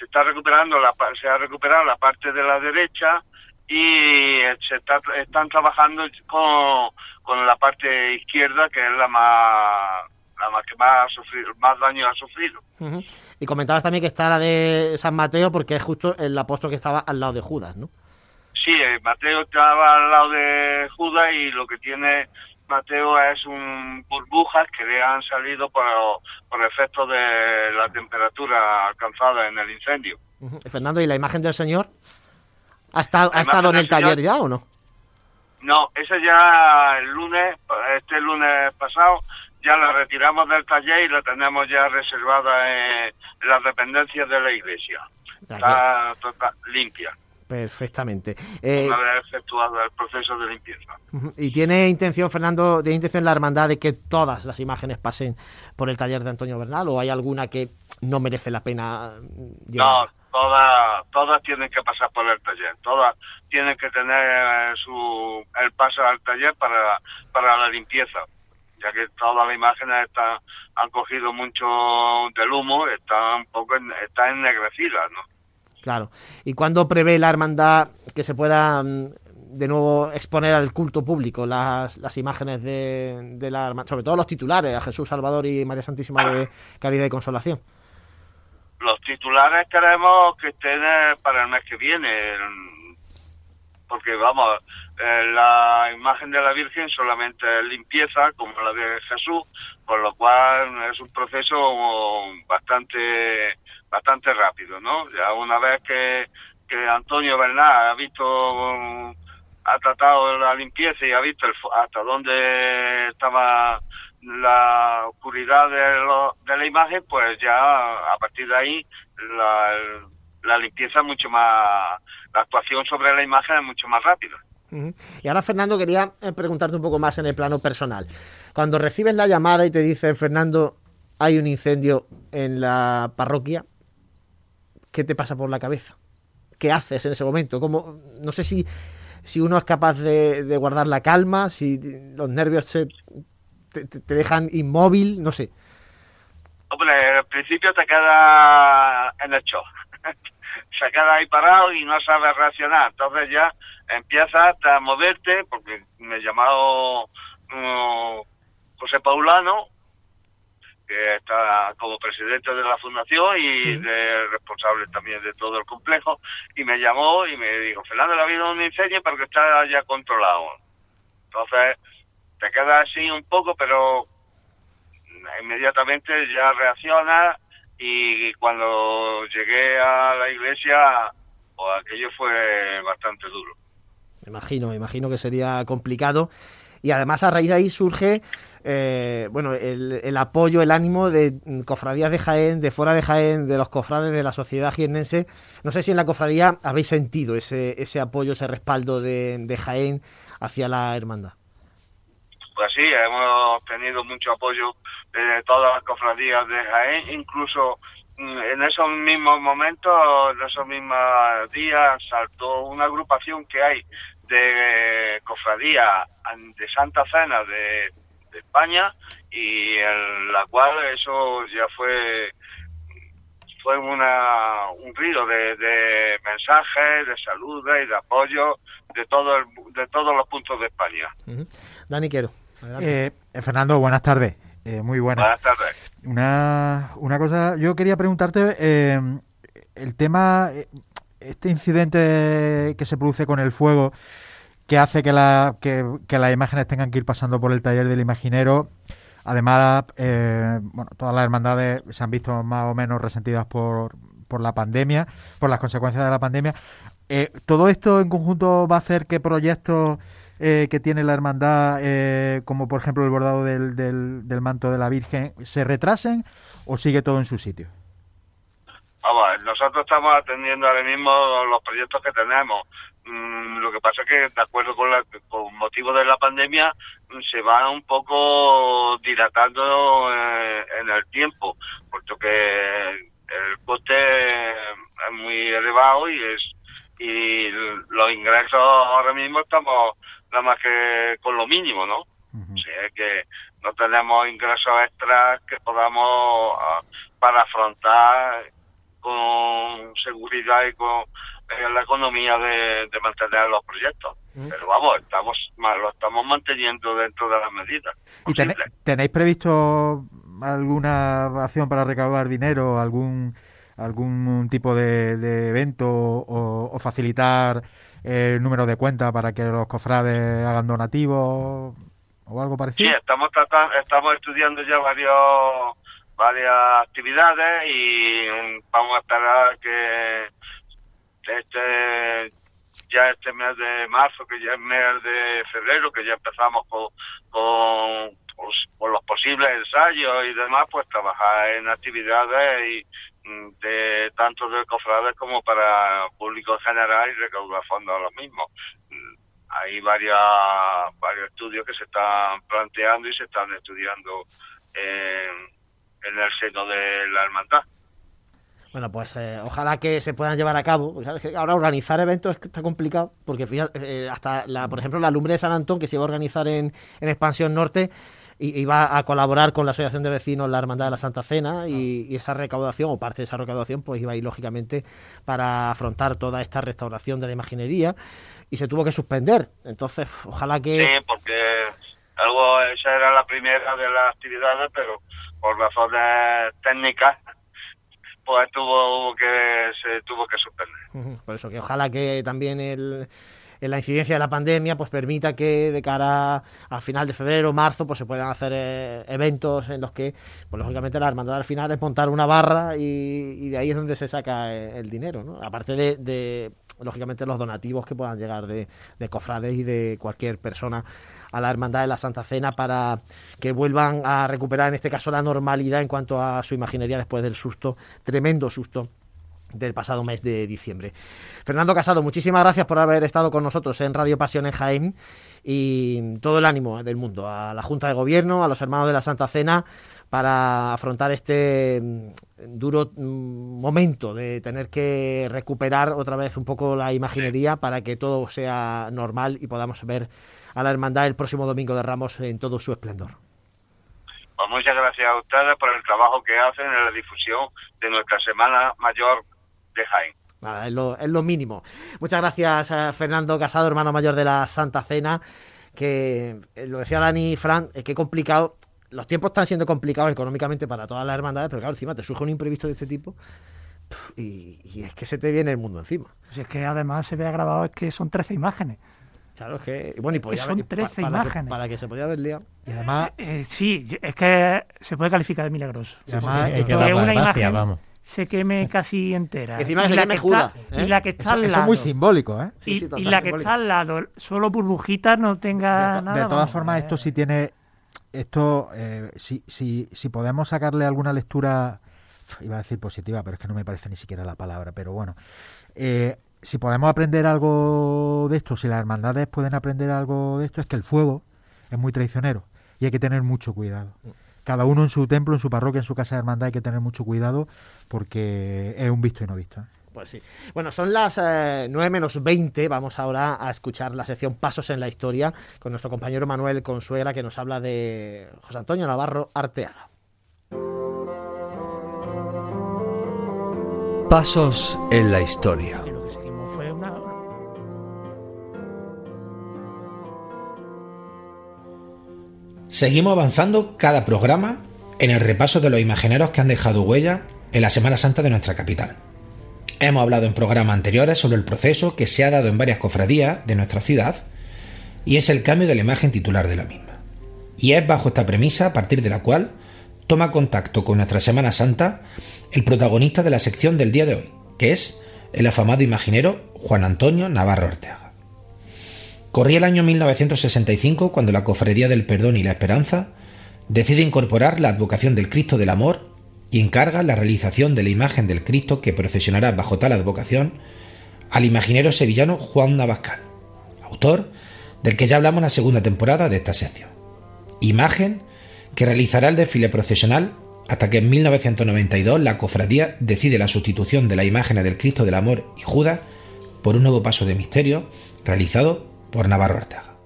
se está recuperando, la, se ha recuperado la parte de la derecha, y se están trabajando con, con la parte izquierda que es la más la más que más ha sufrido, más daño ha sufrido. Y comentabas también que está la de San Mateo porque es justo el apóstol que estaba al lado de Judas, ¿no? Sí, eh, Mateo estaba al lado de Judas y lo que tiene Mateo es un burbujas que le han salido por, por efecto de la temperatura alcanzada en el incendio. Fernando, ¿y la imagen del Señor? ¿Ha estado, ¿ha estado en el taller ya o no? No, esa ya el lunes, este lunes pasado, ya la retiramos del taller y la tenemos ya reservada en, las dependencias de la iglesia. Está, limpia. Perfectamente. Eh, Una vez efectuado el proceso de limpieza. ¿Y tiene intención, Fernando, tiene intención la hermandad de que todas las imágenes pasen por el taller de Antonio Bernal o hay alguna que no merece la pena llevar? No, todas todas tienen que pasar por el taller, todas tienen que tener su el paso al taller para, para la limpieza, ya que todas las imágenes están han cogido mucho del humo, están poco están ennegrecidas. Claro. ¿Y cuándo prevé la hermandad que se pueda mm, de nuevo exponer al culto público las, las imágenes de, de la sobre todo los titulares, a Jesús Salvador y María Santísima de Caridad y Consolación? Los titulares queremos que estén eh, para el mes que viene, porque vamos, eh, la imagen de la Virgen solamente es limpieza, como la de Jesús, con lo cual es un proceso bastante bastante rápido, ¿no? Ya una vez que, que Antonio Bernal ha visto, ha tratado la limpieza y ha visto hasta dónde estaba la oscuridad de, la imagen, pues ya a partir de ahí la, la limpieza es mucho más, la actuación sobre la imagen es mucho más rápida. Y ahora, Fernando, quería eh, preguntarte un poco más en el plano personal. Cuando recibes la llamada y te dicen, Fernando, hay un incendio en la parroquia, ¿qué te pasa por la cabeza? ¿Qué haces en ese momento? ¿Cómo, no sé si, si uno es capaz de, de guardar la calma, si los nervios se te, dejan inmóvil, no sé. Hombre, al principio te queda en el shock. Se queda ahí parado y no sabes reaccionar. Entonces ya empiezas a moverte, porque me he llamado mm, José Paulano, que está como presidente de la fundación y de responsable también de todo el complejo, y me llamó y me dijo, Fernando, ha habido un incendio, pero que está ya controlado. Entonces, te quedas así un poco, pero inmediatamente ya reacciona y cuando llegué a la iglesia, pues aquello fue bastante duro. Me imagino, me imagino que sería complicado. Y además a raíz de ahí surge eh, bueno, el, el, apoyo, el ánimo de cofradías de Jaén, de fuera de Jaén, de los cofrades de la sociedad jiennense. No sé si en la cofradía habéis sentido ese, ese apoyo, ese respaldo de, de Jaén hacia la hermandad. Pues sí, hemos tenido mucho apoyo de todas las cofradías de Jaén, incluso mm, en esos mismos momentos, en esos mismos días, saltó una agrupación que hay de cofradías de Santa Cena de, España y en la cual eso ya fue fue una, un río de, mensajes, de saludos y de apoyo de, todo el, de todos los puntos de España. Dani Quiero. Eh, Fernando, buenas tardes. Eh, muy buenas. Buenas tardes. Una, una cosa, yo quería preguntarte eh, el tema, eh, este incidente que se produce con el fuego, que hace que, la, que, que las imágenes tengan que ir pasando por el taller del imaginero. Además, eh, bueno, todas las hermandades se han visto más o menos resentidas por, por la pandemia, por las consecuencias de la pandemia. Eh, ¿Todo esto en conjunto va a hacer que proyectos eh, que tiene la hermandad, eh, como por ejemplo el bordado del, del, manto de la Virgen, se retrasen o sigue todo en su sitio? Vamos, nosotros estamos atendiendo ahora mismo los proyectos que tenemos. Mm, lo que pasa es que, de acuerdo con, la, con motivo de la pandemia, se va un poco dilatando eh, en el tiempo, puesto que el coste es muy elevado y es y los ingresos ahora mismo estamos nada más que con lo mínimo, ¿no? O sea que no tenemos ingresos extras que podamos ah, para afrontar con seguridad y con eh, la economía de, de mantener los proyectos. Pero vamos, estamos lo estamos manteniendo dentro de las medidas. ¿Y tenéis previsto alguna acción para recaudar dinero, algún algún tipo de, de evento o, o facilitar el número de cuenta para que los cofrades hagan donativos o algo Sí, parecido? estamos tratando, estamos estudiando ya varios varias actividades y vamos a esperar que este ya este mes de marzo, que ya es mes de febrero, que ya empezamos con, con, con los posibles ensayos y demás, pues trabajar en actividades y mm, de tanto de cofrades como para público en general y recaudar fondos a los mismos. Mm, Hay varias, varios estudios que se están planteando y se están estudiando en, en el seno de la hermandad. Bueno, pues eh, ojalá que se puedan llevar a cabo. ahora organizar eventos está complicado, porque fíjate, eh, hasta, la, por ejemplo, la lumbre de San Antón, que se iba a organizar en, en Expansión Norte, iba a colaborar con la Asociación de Vecinos La Hermandad de la Santa Cena y, y esa recaudación, o parte de esa recaudación, pues iba a ir lógicamente para afrontar toda esta restauración de la imaginería y se tuvo que suspender. Entonces, ojalá que... Sí, porque algo esa era la primera de las actividades, pero por razones técnicas, pues tuvo que se tuvo que suspender. Por eso que ojalá que también el, la incidencia de la pandemia pues permita que de cara a final de febrero, marzo, pues se puedan hacer eh, eventos en los que, pues lógicamente la hermandad al final es montar una barra y, de ahí es donde se saca eh, el dinero, ¿no? Aparte de, de, lógicamente los donativos que puedan llegar de, de cofrades y de cualquier persona a la hermandad de la Santa Cena para que vuelvan a recuperar en este caso la normalidad en cuanto a su imaginería después del susto, tremendo susto del pasado mes de diciembre. Fernando Casado, muchísimas gracias por haber estado con nosotros en Radio Pasión en Jaén y todo el ánimo del mundo, a la Junta de Gobierno, a los hermanos de la Santa Cena, para afrontar este mm, duro mm, momento de tener que recuperar otra vez un poco la imaginería para que todo sea normal y podamos ver a la hermandad el próximo domingo de Ramos en todo su esplendor. Pues muchas gracias a ustedes por el trabajo que hacen en la difusión de nuestra Semana Mayor de Jaén. Nada, es, lo, es lo mínimo. Muchas gracias a Fernando Casado, hermano mayor de la Santa Cena, que eh, lo decía Dani y Fran, es que complicado. Los tiempos están siendo complicados económicamente para todas las hermandades, pero claro, encima te surge un imprevisto de este tipo y, y es que se te viene el mundo encima. Si es que además se vea grabado es que son 13 imágenes. Claro, es que. Bueno, y Es que podía son haber- pa- 13 para, que, imágenes. para que se podía haber liado. Y además, Eh, sí, es que se puede calificar de milagroso. y además Hay que una imagen vamos. Se queme casi entera. Y encima que y se la queme que está- ¿eh? Y la que está eso, al eso es lado. muy simbólico, ¿eh? Sí, y, sí, y total, la que simbólico. está al lado, solo burbujitas, no tenga De, nada. de todas formas, eh, esto sí tiene. Esto, eh, si, si, si podemos sacarle alguna lectura, iba a decir positiva, pero es que no me parece ni siquiera la palabra, pero bueno. Eh, si podemos aprender algo de esto, si las hermandades pueden aprender algo de esto, es que el fuego es muy traicionero y hay que tener mucho cuidado. Cada uno en su templo, en su parroquia, en su casa de hermandad hay que tener mucho cuidado porque es un visto y no visto. ¿eh? Pues sí. Bueno, son las eh, 9 menos 20. Vamos ahora a escuchar la sección Pasos en la Historia con nuestro compañero Manuel Consuegra que nos habla de José Antonio Navarro Arteaga. Pasos en la historia. Seguimos avanzando cada programa en el repaso de los imagineros que han dejado huella en la Semana Santa de nuestra capital. Hemos hablado en programas anteriores sobre el proceso que se ha dado en varias cofradías de nuestra ciudad y es el cambio de la imagen titular de la misma. Y es bajo esta premisa a partir de la cual toma contacto con nuestra Semana Santa el protagonista de la sección del día de hoy, que es el afamado imaginero Juan Antonio Navarro Ortega. Corría el año 1965 cuando la Cofradía del Perdón y la Esperanza decide incorporar la advocación del Cristo del Amor y encarga la realización de la imagen del Cristo que procesionará bajo tal advocación al imaginero sevillano Juan Navascal, autor del que ya hablamos en la segunda temporada de esta sección. Imagen que realizará el desfile procesional hasta que en 1992 la cofradía decide la sustitución de la imagen del Cristo del Amor y Judas por un nuevo paso de misterio realizado por Navarro Arteaga.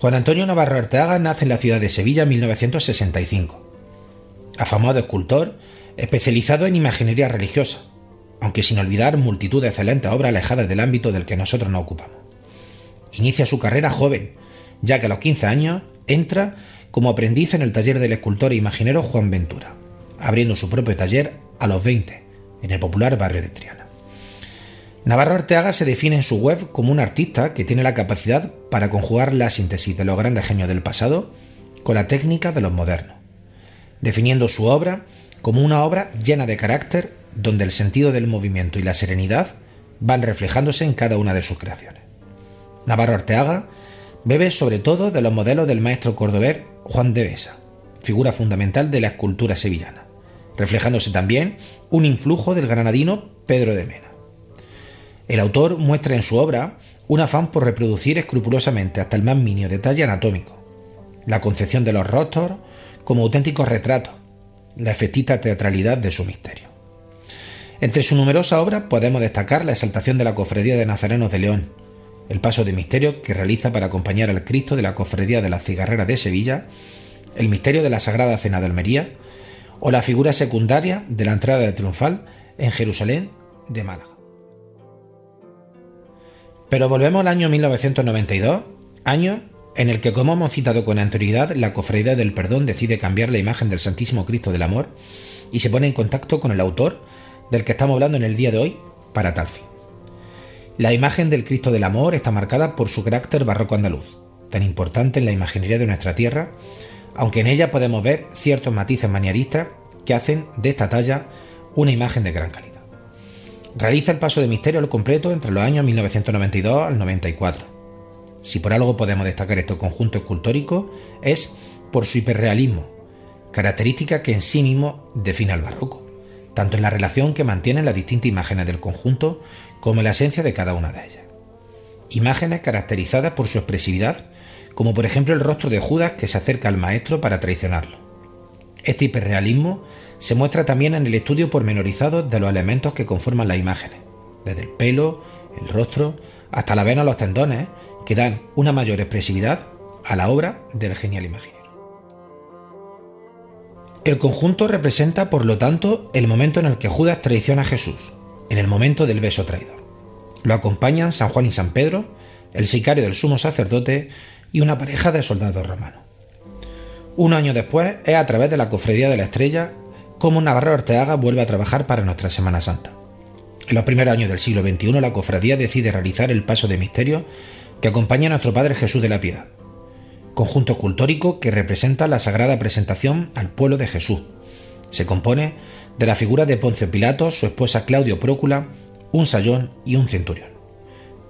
Juan Antonio Navarro Arteaga nace en la ciudad de Sevilla en 1965. Afamado escultor, especializado en imaginería religiosa, aunque sin olvidar multitud de excelentes obras alejadas del ámbito del que nosotros nos ocupamos. Inicia su carrera joven, ya que a los 15 años entra como aprendiz en el taller del escultor e imaginero Juan Ventura, abriendo su propio taller a los 20, en el popular barrio de Triana. Navarro Arteaga se define en su web como un artista que tiene la capacidad para conjugar la síntesis de los grandes genios del pasado con la técnica de los modernos, definiendo su obra como una obra llena de carácter donde el sentido del movimiento y la serenidad van reflejándose en cada una de sus creaciones. Navarro Arteaga bebe sobre todo de los modelos del maestro cordober Juan de Besa, figura fundamental de la escultura sevillana, reflejándose también un influjo del granadino Pedro de Mena. El autor muestra en su obra un afán por reproducir escrupulosamente hasta el más mínimo detalle anatómico, la concepción de los rostros como auténticos retratos, la efectita teatralidad de su misterio. Entre su numerosa obra podemos destacar la exaltación de la Cofradía de Nazarenos de León, el paso de misterio que realiza para acompañar al Cristo de la Cofradía de la Cigarrera de Sevilla, el misterio de la Sagrada Cena de Almería o la figura secundaria de la entrada de triunfal en Jerusalén de Málaga. Pero volvemos al año 1992, año en el que, como hemos citado con anterioridad, la Cofradía del Perdón decide cambiar la imagen del Santísimo Cristo del Amor y se pone en contacto con el autor del que estamos hablando en el día de hoy para tal fin. La imagen del Cristo del Amor está marcada por su carácter barroco andaluz, tan importante en la imaginería de nuestra tierra, aunque en ella podemos ver ciertos matices manieristas que hacen de esta talla una imagen de gran calidad. Realiza el paso de misterio al completo entre los años 1992 al 94. Si por algo podemos destacar este conjunto escultórico es por su hiperrealismo, característica que en sí mismo define al barroco, tanto en la relación que mantienen las distintas imágenes del conjunto como la esencia de cada una de ellas. Imágenes caracterizadas por su expresividad, como por ejemplo el rostro de Judas que se acerca al maestro para traicionarlo. Este hiperrealismo se muestra también en el estudio pormenorizado de los elementos que conforman las imágenes, desde el pelo, el rostro, hasta la vena o los tendones, que dan una mayor expresividad a la obra del genial imaginero. El conjunto representa, por lo tanto, el momento en el que Judas traiciona a Jesús, en el momento del beso traidor. Lo acompañan San Juan y San Pedro, el sicario del sumo sacerdote y una pareja de soldados romanos. Un año después es a través de la Cofradía de la Estrella como Navarro Orteaga vuelve a trabajar para nuestra Semana Santa. En los primeros años del siglo XXI la cofradía decide realizar el paso de misterio que acompaña a nuestro Padre Jesús de la Piedad, conjunto escultórico que representa la sagrada presentación al pueblo de Jesús. Se compone de la figura de Poncio Pilato, su esposa Claudio Prócula, un sayón y un centurión.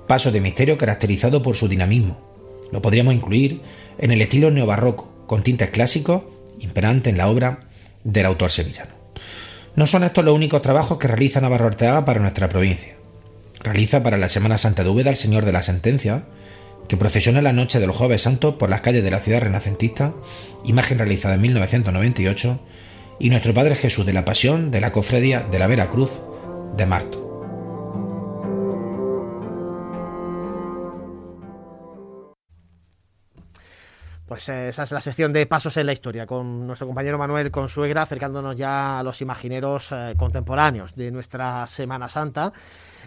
Paso de misterio caracterizado por su dinamismo. Lo podríamos incluir en el estilo neobarroco, con tintes clásicos, imperante en la obra del autor sevillano. No son estos los únicos trabajos que realiza Navarro Arteaga para nuestra provincia. Realiza para la Semana Santa de Úbeda el Señor de la Sentencia, que procesiona la noche del Jueves Santo por las calles de la ciudad renacentista, imagen realizada en 1998, y nuestro Padre Jesús de la Pasión de la Cofradía de la Vera Cruz de Marto. Pues eh, esa es la sección de Pasos en la Historia, con nuestro compañero Manuel Consuegra, acercándonos ya a los imagineros eh, contemporáneos de nuestra Semana Santa.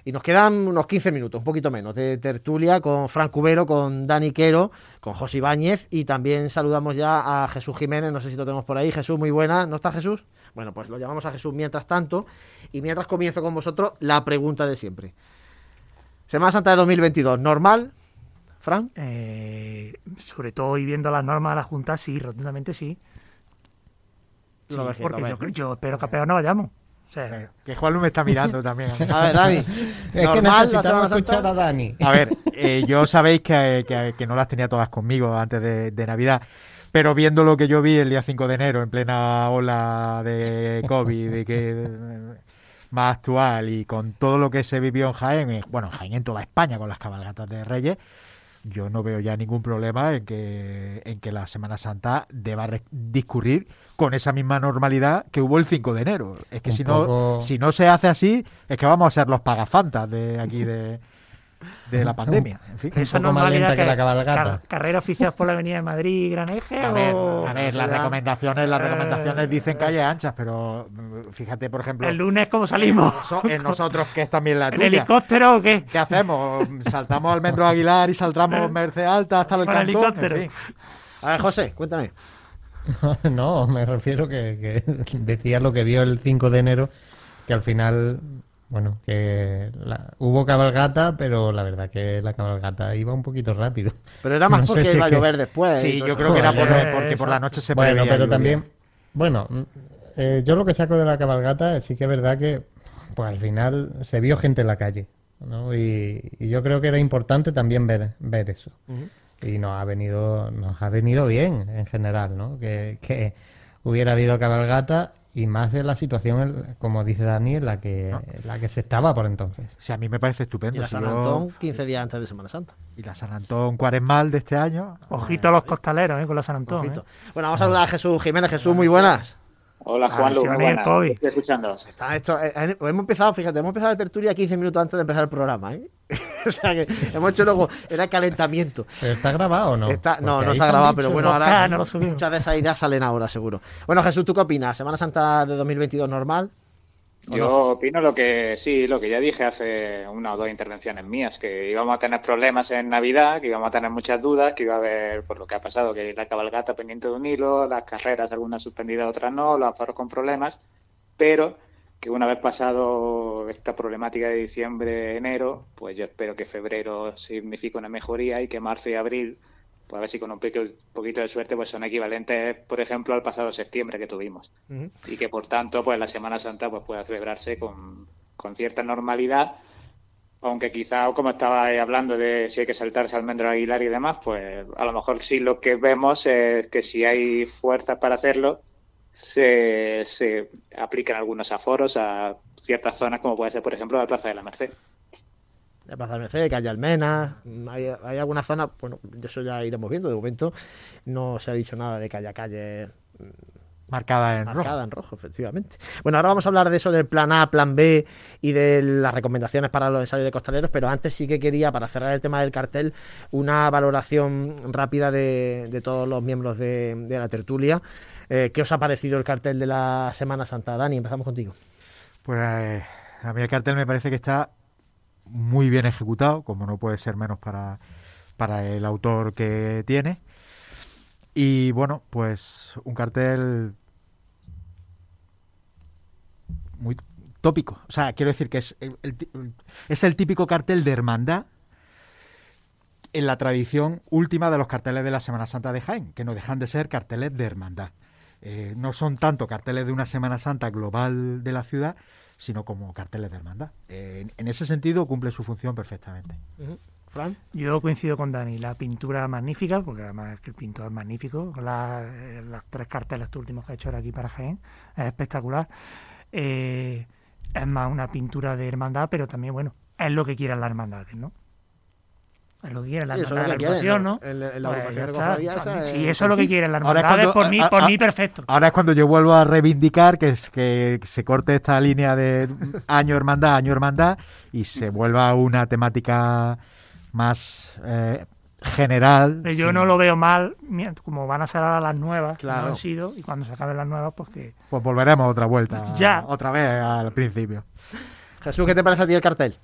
Y nos quedan unos 15 minutos, un poquito menos, de tertulia con Fran Cubero, con Dani Quero, con José Ibáñez y también saludamos ya a Jesús Jiménez, no sé si lo tenemos por ahí. Jesús, muy buena, ¿no está Jesús? Bueno, pues lo llamamos a Jesús mientras tanto y mientras comienzo con vosotros la pregunta de siempre. Semana Santa de 2022, ¿normal? Fran. Eh, sobre todo y viendo las normas de la Junta, sí, rotundamente sí. Sí, Lo porque lo yo, yo espero que a peor no vayamos. O sea, Que Juanlu me está mirando también. A ver, Dani. Es que ¿normal la necesitamos Semana Santa? escuchar a Dani. A ver, eh, yo sabéis que, que- que no las tenía todas conmigo antes de, de Navidad, pero viendo lo que yo vi el día 5 de enero en plena ola de COVID y que eh, más actual y con todo lo que se vivió en Jaén, eh, bueno, en Jaén en toda España con las cabalgatas de Reyes, yo no veo ya ningún problema en que, en que la Semana Santa deba discurrir con esa misma normalidad que hubo el 5 de enero. Es que Un si no, si no se hace así, es que vamos a ser los pagafantas de aquí de, de la pandemia. En fin. esa poco más lenta que la cabalgata. car- carrera oficial por la Avenida de Madrid, Gran Eje A ver, o a ver, las recomendaciones, las Eh, recomendaciones dicen calles anchas, pero mm, fíjate, por ejemplo, el lunes cómo salimos. en nosotros que es también la ¿En tuya. helicóptero o qué? ¿Qué hacemos? ¿Saltamos al Metro Aguilar y saltamos Merced Alta hasta el Con cantón? helicóptero. En fin. A ver, José, cuéntame. No, me refiero que, que decía lo que vio el 5 de enero, que al final, bueno, que la- hubo cabalgata, pero la verdad que la cabalgata iba un poquito rápido. Pero era más No porque si iba a que- llover después. Sí, yo creo que era por, Joder, porque por la noche se Bueno, pero lluvia. también, bueno, eh, yo lo que saco de la cabalgata sí que es verdad que, pues al final se vio gente en la calle, ¿no? Y, y yo creo que era importante también ver, ver eso. Y nos ha venido, nos ha venido bien en general, ¿no? Que, que hubiera habido cabalgata y más en la situación, como dice Dani, en la que, en la que se estaba por entonces. O sea, a mí me parece estupendo. Y la Si San yo- Antón, 15 días antes de Semana Santa. y la San Antón Cuaresmal de este año. Ojito a los costaleros, ¿eh? Con la San Antón. ¿eh? Bueno, vamos a saludar a Jesús Jiménez. Jesús, muy buenas. Hola Ah, Juan COVID. Estoy escuchando. Está esto, eh, eh, hemos empezado, fíjate, hemos empezado la tertulia 15 minutos antes de empezar el programa. ¿eh? o sea que hemos hecho luego, era calentamiento. ¿Pero está grabado o no? Está- no, no está grabado, pero bueno, no, ahora no subimos. muchas de esas ideas salen ahora, seguro. Bueno, Jesús, ¿tú qué opinas? ¿Semana Santa de 2022 normal? ¿O Yo no? opino lo que sí, lo que ya dije hace una o dos intervenciones mías, que íbamos a tener problemas en Navidad, que íbamos a tener muchas dudas, que iba a haber, por lo que ha pasado, que la cabalgata pendiente de un hilo, las carreras, algunas suspendidas, otras no, los aforos con problemas, pero que una vez pasado esta problemática de diciembre, enero, pues yo espero que febrero signifique una mejoría y que marzo y abril, pues a ver si con un poquito, de suerte, pues son equivalentes, por ejemplo, al pasado septiembre que tuvimos. Y que por tanto pues la Semana Santa pues pueda celebrarse con, con cierta normalidad aunque quizá como estaba hablando de si hay que saltarse al Mendro Aguilar y demás pues a lo mejor sí lo que vemos es que si hay fuerzas para hacerlo se, se aplican algunos aforos a ciertas zonas como puede ser por ejemplo la Plaza de la Merced La Plaza de Mercedes, calle Almena, mm, hay, hay alguna zona, bueno, de eso ya iremos viendo. De momento no se ha dicho nada de calle a calle Marcada en rojo. marcada en rojo, efectivamente. Bueno, ahora vamos a hablar de eso del plan A, plan B y de las recomendaciones para los ensayos de costaleros, pero antes sí que quería, para cerrar el tema del cartel, una valoración rápida de, de todos los miembros de, de la tertulia. Eh, ¿Qué os ha parecido el cartel de la Semana Santa? Dani, empezamos contigo. Pues eh, a mí el cartel me parece que está muy bien ejecutado, como no puede ser menos para, para el autor que tiene. Y bueno, pues un cartel muy tópico. O sea, quiero decir que es el, es el típico cartel de hermandad en la tradición última de los carteles de la Semana Santa de Jaén, que no dejan de ser carteles de hermandad. Eh, no son tanto carteles de una Semana Santa global de la ciudad, sino como carteles de hermandad. Eh, en, en ese sentido cumple su función perfectamente. Fran. Yo coincido con Dani, la pintura magnífica, porque además es que el pintor es magnífico, con la- las tres carteles últimos que ha hecho ahora aquí para Jaén, es espectacular. Eh, es más una pintura de hermandad, pero también, bueno, es lo que quieren las hermandades, ¿no? Es lo que Sí, que la quieren, agrupación, ¿no? ¿no? El- el- la Pues agrupación de esa es- Sí, eso es lo que quieren las Ahora es cuando- por mí, a- por a- mí perfecto. Ahora es cuando yo vuelvo a reivindicar que, es, que se corte esta línea de año hermandad, año hermandad y se vuelva a una temática más eh, general. Yo no lo veo mal, como van a ser ahora las nuevas, claro. no han sido, y cuando se acaben las nuevas, pues que... Pues volveremos otra vuelta. Ya. Otra vez al principio. Jesús, ¿qué te parece a ti el cartel?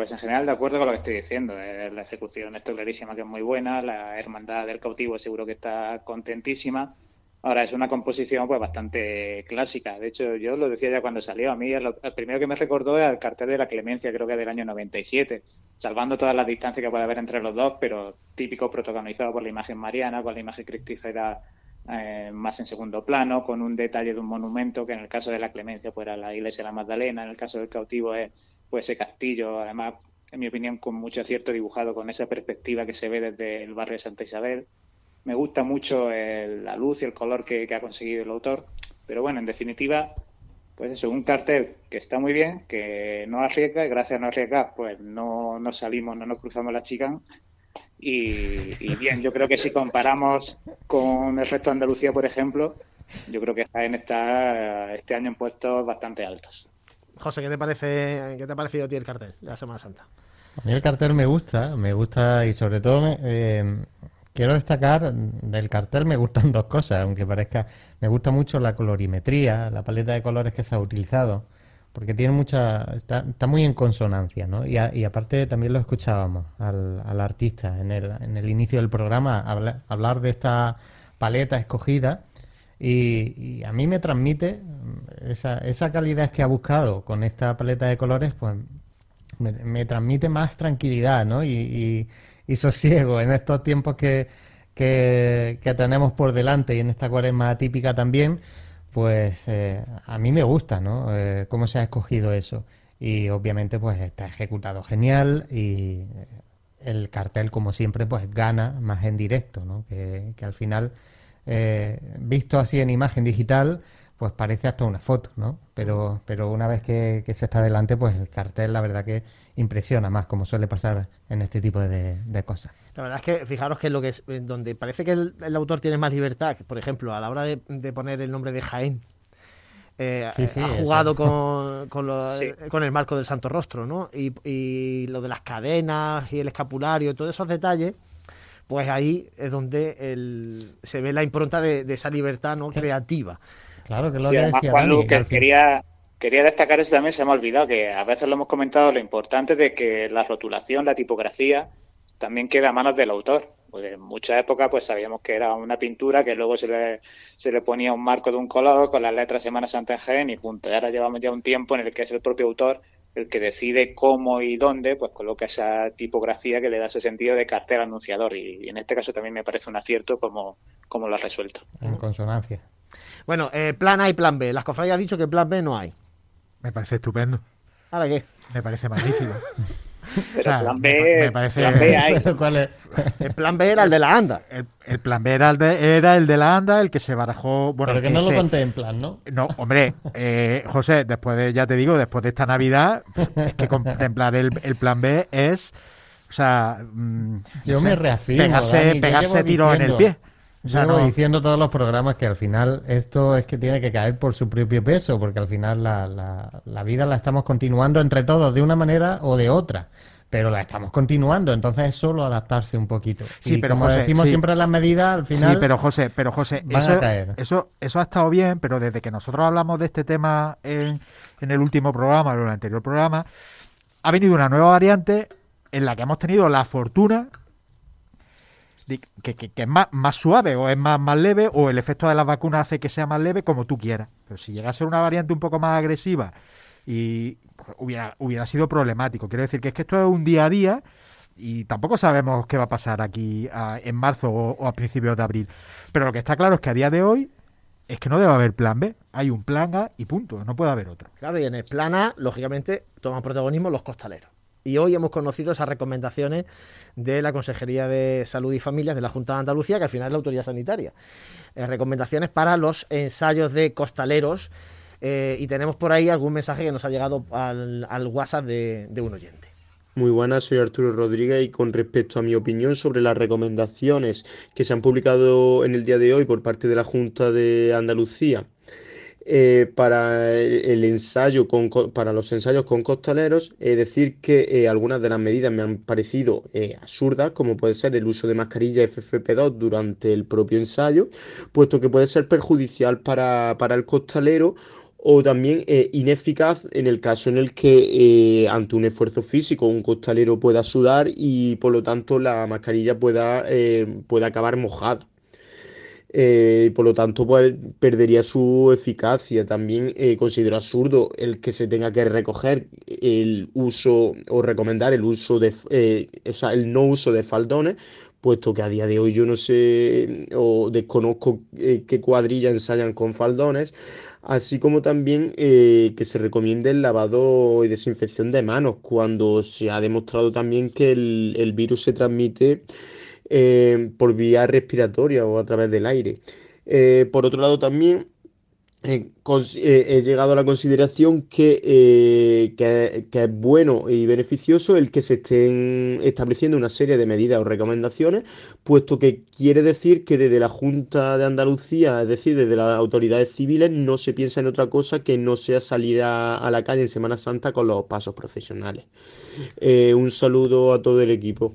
Pues en general de acuerdo con lo que estoy diciendo. Eh, la ejecución está clarísima que es muy buena, la hermandad del cautivo seguro que está contentísima. Ahora es una composición pues bastante clásica. De hecho, yo lo decía ya cuando salió. A mí el, el primero que me recordó es el cartel de la Clemencia, creo que del año 97, salvando todas las distancias que puede haber entre los dos, pero típico protagonizado por la imagen mariana, con la imagen cristífera eh, más en segundo plano, con un detalle de un monumento que en el caso de la Clemencia pues era la iglesia de la Magdalena, en el caso del cautivo es pues ese castillo, además, en mi opinión, con mucho acierto dibujado con esa perspectiva que se ve desde el barrio de Santa Isabel. Me gusta mucho el, la luz y el color que, ha conseguido el autor, pero bueno, en definitiva, pues eso, un cartel que está muy bien, que no arriesga, y gracias a no arriesgar, pues no, no salimos, no nos cruzamos la chican. Y, y, bien, yo creo que si comparamos con el resto de Andalucía, por ejemplo, yo creo que Jaén está este año en puestos bastante altos. José, ¿qué te parece, qué te ha parecido a ti el cartel de la Semana Santa? A mí el cartel me gusta, me gusta y sobre todo me, eh, quiero destacar del cartel me gustan dos cosas, aunque parezca, me gusta mucho la colorimetría, la paleta de colores que se ha utilizado, porque tiene mucha, está, muy en consonancia, ¿no? Y, a, y aparte también lo escuchábamos al, artista en el, en el, inicio del programa hablar, de esta paleta escogida y, a mí me transmite esa, esa calidad que ha buscado con esta paleta de colores, pues me, transmite más tranquilidad, ¿no? Y, y, sosiego en estos tiempos que, que, que, tenemos por delante y en esta cuaresma atípica también, pues eh, a mí me gusta, ¿no? Eh, cómo se ha escogido eso. Y obviamente pues está ejecutado genial y el cartel, como siempre, pues gana más en directo, ¿no? Que, al final eh, visto así en imagen digital, pues parece hasta una foto, ¿no? Pero, pero una vez que, que, se está delante, pues el cartel, la verdad que impresiona más, como suele pasar en este tipo de, de cosas. La verdad es que fijaros que lo que es donde parece que el, el autor tiene más libertad, por ejemplo, a la hora de, de poner el nombre de Jaén. Eh, sí, sí, ha jugado con, con, lo, sí. con, el marco del Santo Rostro, ¿no? Y, y lo de las cadenas y el escapulario, todos esos detalles pues ahí es donde el, se ve la impronta de, de esa libertad no creativa. Claro, que lo sí, además, decía Juan Dani, que quería, quería destacar eso también, se me ha olvidado, que a veces lo hemos comentado, lo importante de que la rotulación, la tipografía, también queda a manos del autor. Porque en muchas épocas pues sabíamos que era una pintura que luego se le, se le ponía un marco de un color con las letras Semana Santa en Jaén y punto. Y ahora llevamos ya un tiempo en el que es el propio autor el que decide cómo y dónde, pues coloca esa tipografía que le da ese sentido de cartel anunciador. Y, y en este caso también me parece un acierto como, como lo ha resuelto. En consonancia. Bueno, eh, plan A y plan B. Las cofradías han dicho que plan B no hay. Me parece estupendo. ¿Ahora qué? Me parece magnífico. Pero o sea, plan B, me parece... plan B hay. ¿Cuál es? El plan B era el de la ANDA. El, el plan B era el, de, era el de la ANDA, el que se barajó. Bueno, Pero que, no lo contemplan, ¿no? No, hombre, eh, José, después de, ya te digo, después de esta Navidad, es que contemplar el, el plan B es. O sea. Mmm, yo no me reafirmo. Pegarse, Dani, pegarse tiro en el pie. Llevo no... diciendo todos los programas que al final esto es que tiene que caer por su propio peso, porque al final la, la, la vida la estamos continuando entre todos de una manera o de otra pero la estamos continuando, entonces es solo adaptarse un poquito. Sí, y pero como José, decimos sí. siempre las medidas, al final. Sí, pero José, pero José, eso, a caer. eso, eso ha estado bien, pero desde que nosotros hablamos de este tema en, en el último programa, o en el anterior programa, ha venido una nueva variante en la que hemos tenido la fortuna que, es más, suave o es más, más leve o el efecto de las vacunas hace que sea más leve como tú quieras. Pero si llega a ser una variante un poco más agresiva y hubiera, hubiera sido problemático. Quiero decir que es que esto es un día a día y tampoco sabemos qué va a pasar aquí en marzo o, o, a principios de abril. Pero lo que está claro es que a día de hoy es que no debe haber plan B. Hay un plan A y punto. No puede haber otro. Claro, y en el plan A, lógicamente, toman protagonismo los costaleros. Y hoy hemos conocido esas recomendaciones de la Consejería de Salud y Familias de la Junta de Andalucía, que al final es la autoridad sanitaria. Eh, recomendaciones para los ensayos de costaleros. Eh, y tenemos por ahí algún mensaje que nos ha llegado al, WhatsApp de, un oyente. Muy buenas, soy Arturo Rodríguez y con respecto a mi opinión sobre las recomendaciones que se han publicado en el día de hoy por parte de la Junta de Andalucía, eh, para el ensayo con, para los ensayos con costaleros, es decir que eh, algunas de las medidas me han parecido eh, absurdas, como puede ser el uso de mascarilla FFP2 durante el propio ensayo, puesto que puede ser perjudicial para, para el costalero o también ineficaz en el caso en el que ante un esfuerzo físico un costalero pueda sudar y por lo tanto la mascarilla pueda, pueda acabar mojada. Eh, por lo tanto pues, perdería su eficacia. También eh, considero absurdo el que se tenga que recoger el uso o recomendar el uso de, eh, el no uso de faldones, puesto que a día de hoy yo no sé o desconozco qué cuadrilla ensayan con faldones, así como también que se recomiende el lavado y desinfección de manos, cuando se ha demostrado también que el, el virus se transmite eh, por vía respiratoria o a través del aire. Eh, por otro lado, también eh, he llegado a la consideración que, que, es bueno y beneficioso el que se estén estableciendo una serie de medidas o recomendaciones, puesto que quiere decir que desde la Junta de Andalucía, es decir, desde las autoridades civiles, no se piensa en otra cosa que no sea salir a, la calle en Semana Santa con los pasos profesionales. un saludo a todo el equipo.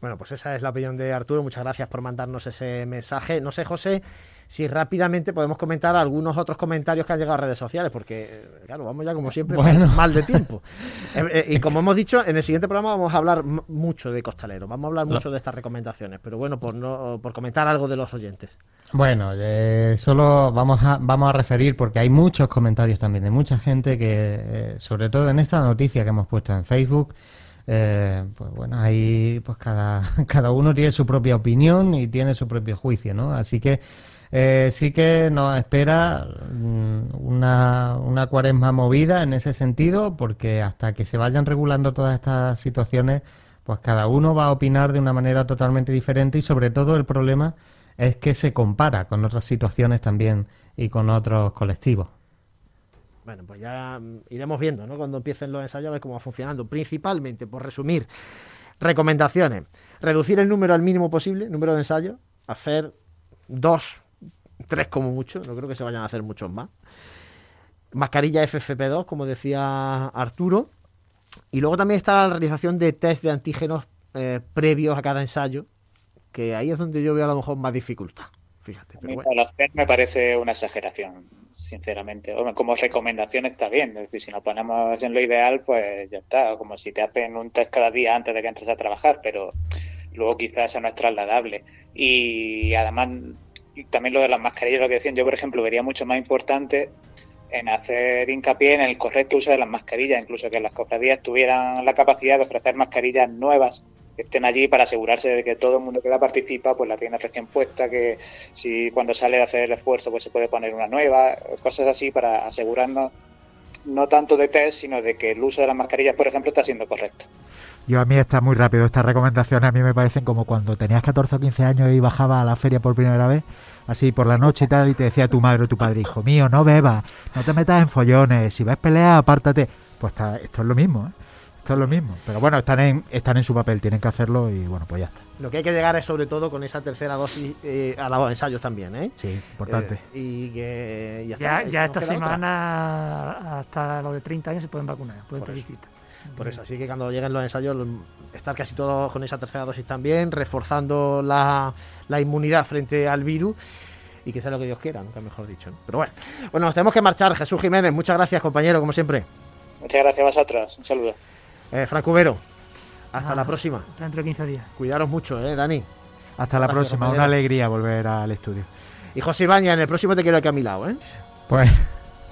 Bueno, pues esa es la opinión de Arturo. Muchas gracias por mandarnos ese mensaje. No sé, José, si rápidamente podemos comentar algunos otros comentarios que han llegado a redes sociales, porque, claro, vamos ya como siempre mal de tiempo. Eh, eh, y como hemos dicho, en el siguiente programa vamos a hablar mucho de Costalero, vamos a hablar mucho de estas recomendaciones, pero bueno, por, no, por comentar algo de los oyentes. Bueno, eh, solo vamos a, vamos a referir, porque hay muchos comentarios también de mucha gente que, sobre todo en esta noticia que hemos puesto en Facebook, eh, pues bueno, ahí pues cada, cada uno tiene su propia opinión y tiene su propio juicio, ¿no? Así que eh, sí que nos espera mm, una, una cuaresma movida en ese sentido, porque hasta que se vayan regulando todas estas situaciones, pues cada uno va a opinar de una manera totalmente diferente y sobre todo el problema es que se compara con otras situaciones también y con otros colectivos. Bueno, pues ya mm, iremos viendo, ¿no? Cuando empiecen los ensayos a ver cómo va funcionando. Principalmente, por resumir, recomendaciones. Reducir el número al mínimo posible, número de ensayos. Hacer dos, tres como mucho. No creo que se vayan a hacer muchos más. Mascarilla FFP2, como decía Arturo. Y luego también está la realización de test de antígenos eh, previos a cada ensayo, que ahí es donde yo veo a lo mejor más dificultad. Fíjate. Pero Los test me parece una exageración sinceramente. como recomendación está bien, es si nos ponemos en lo ideal, pues ya está, como si te hacen un test cada día antes de que entres a trabajar, pero luego quizás eso no es trasladable. Y además, también lo de las mascarillas, lo que decían, yo por ejemplo vería mucho más importante en hacer hincapié en el correcto uso de las mascarillas, incluso que las cofradías tuvieran la capacidad de ofrecer mascarillas nuevas estén allí para asegurarse de que todo el mundo que la participa pues la tiene recién puesta, que si cuando sale a hacer el esfuerzo pues se puede poner una nueva, cosas así para asegurarnos no tanto de test, sino de que el uso de las mascarillas, por ejemplo, está siendo correcto. Yo a mí está muy rápido, estas recomendaciones a mí me parecen como cuando tenías 14 o 15 años y bajaba a la feria por primera vez, así por la noche y tal, y te decía tu madre o tu padre, hijo mío, no bebas, no te metas en follones, si ves pelea, apártate. Pues esto es lo mismo, ¿eh? es lo mismo. Pero bueno, están en, están en su papel, tienen que hacerlo y bueno, pues ya está. Lo que hay que llegar es sobre todo con esa tercera dosis eh, a los ensayos también, ¿eh? Sí, importante. Eh, y que ya, ya, esta semana hasta los de 30 años se pueden vacunar, pueden por, eso. por eso, así que cuando lleguen los ensayos, estar casi todos con esa tercera dosis también, reforzando la, la inmunidad frente al virus y que sea lo que Dios quiera, nunca mejor dicho. Pero bueno, bueno, nos tenemos que marchar. Jesús Jiménez, muchas gracias, compañero, como siempre. Muchas gracias a vosotros. Un saludo. Eh, Franco Vero, hasta la próxima. Dentro de 15 días. Cuidaros mucho, ¿eh, Dani? Hasta la próxima, una alegría volver al estudio. Y José Ibaña, en el próximo te quiero aquí a mi lado, ¿eh? Pues,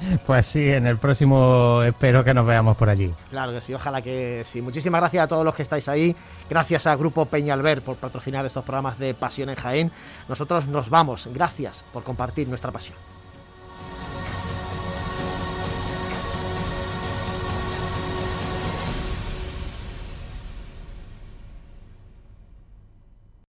pues sí, en el próximo espero que nos veamos por allí. Claro que sí, ojalá que sí. Muchísimas gracias a todos los que estáis ahí. Gracias al Grupo Peñalver por patrocinar estos programas de Pasión en Jaén. Nosotros nos vamos. Gracias por compartir nuestra pasión.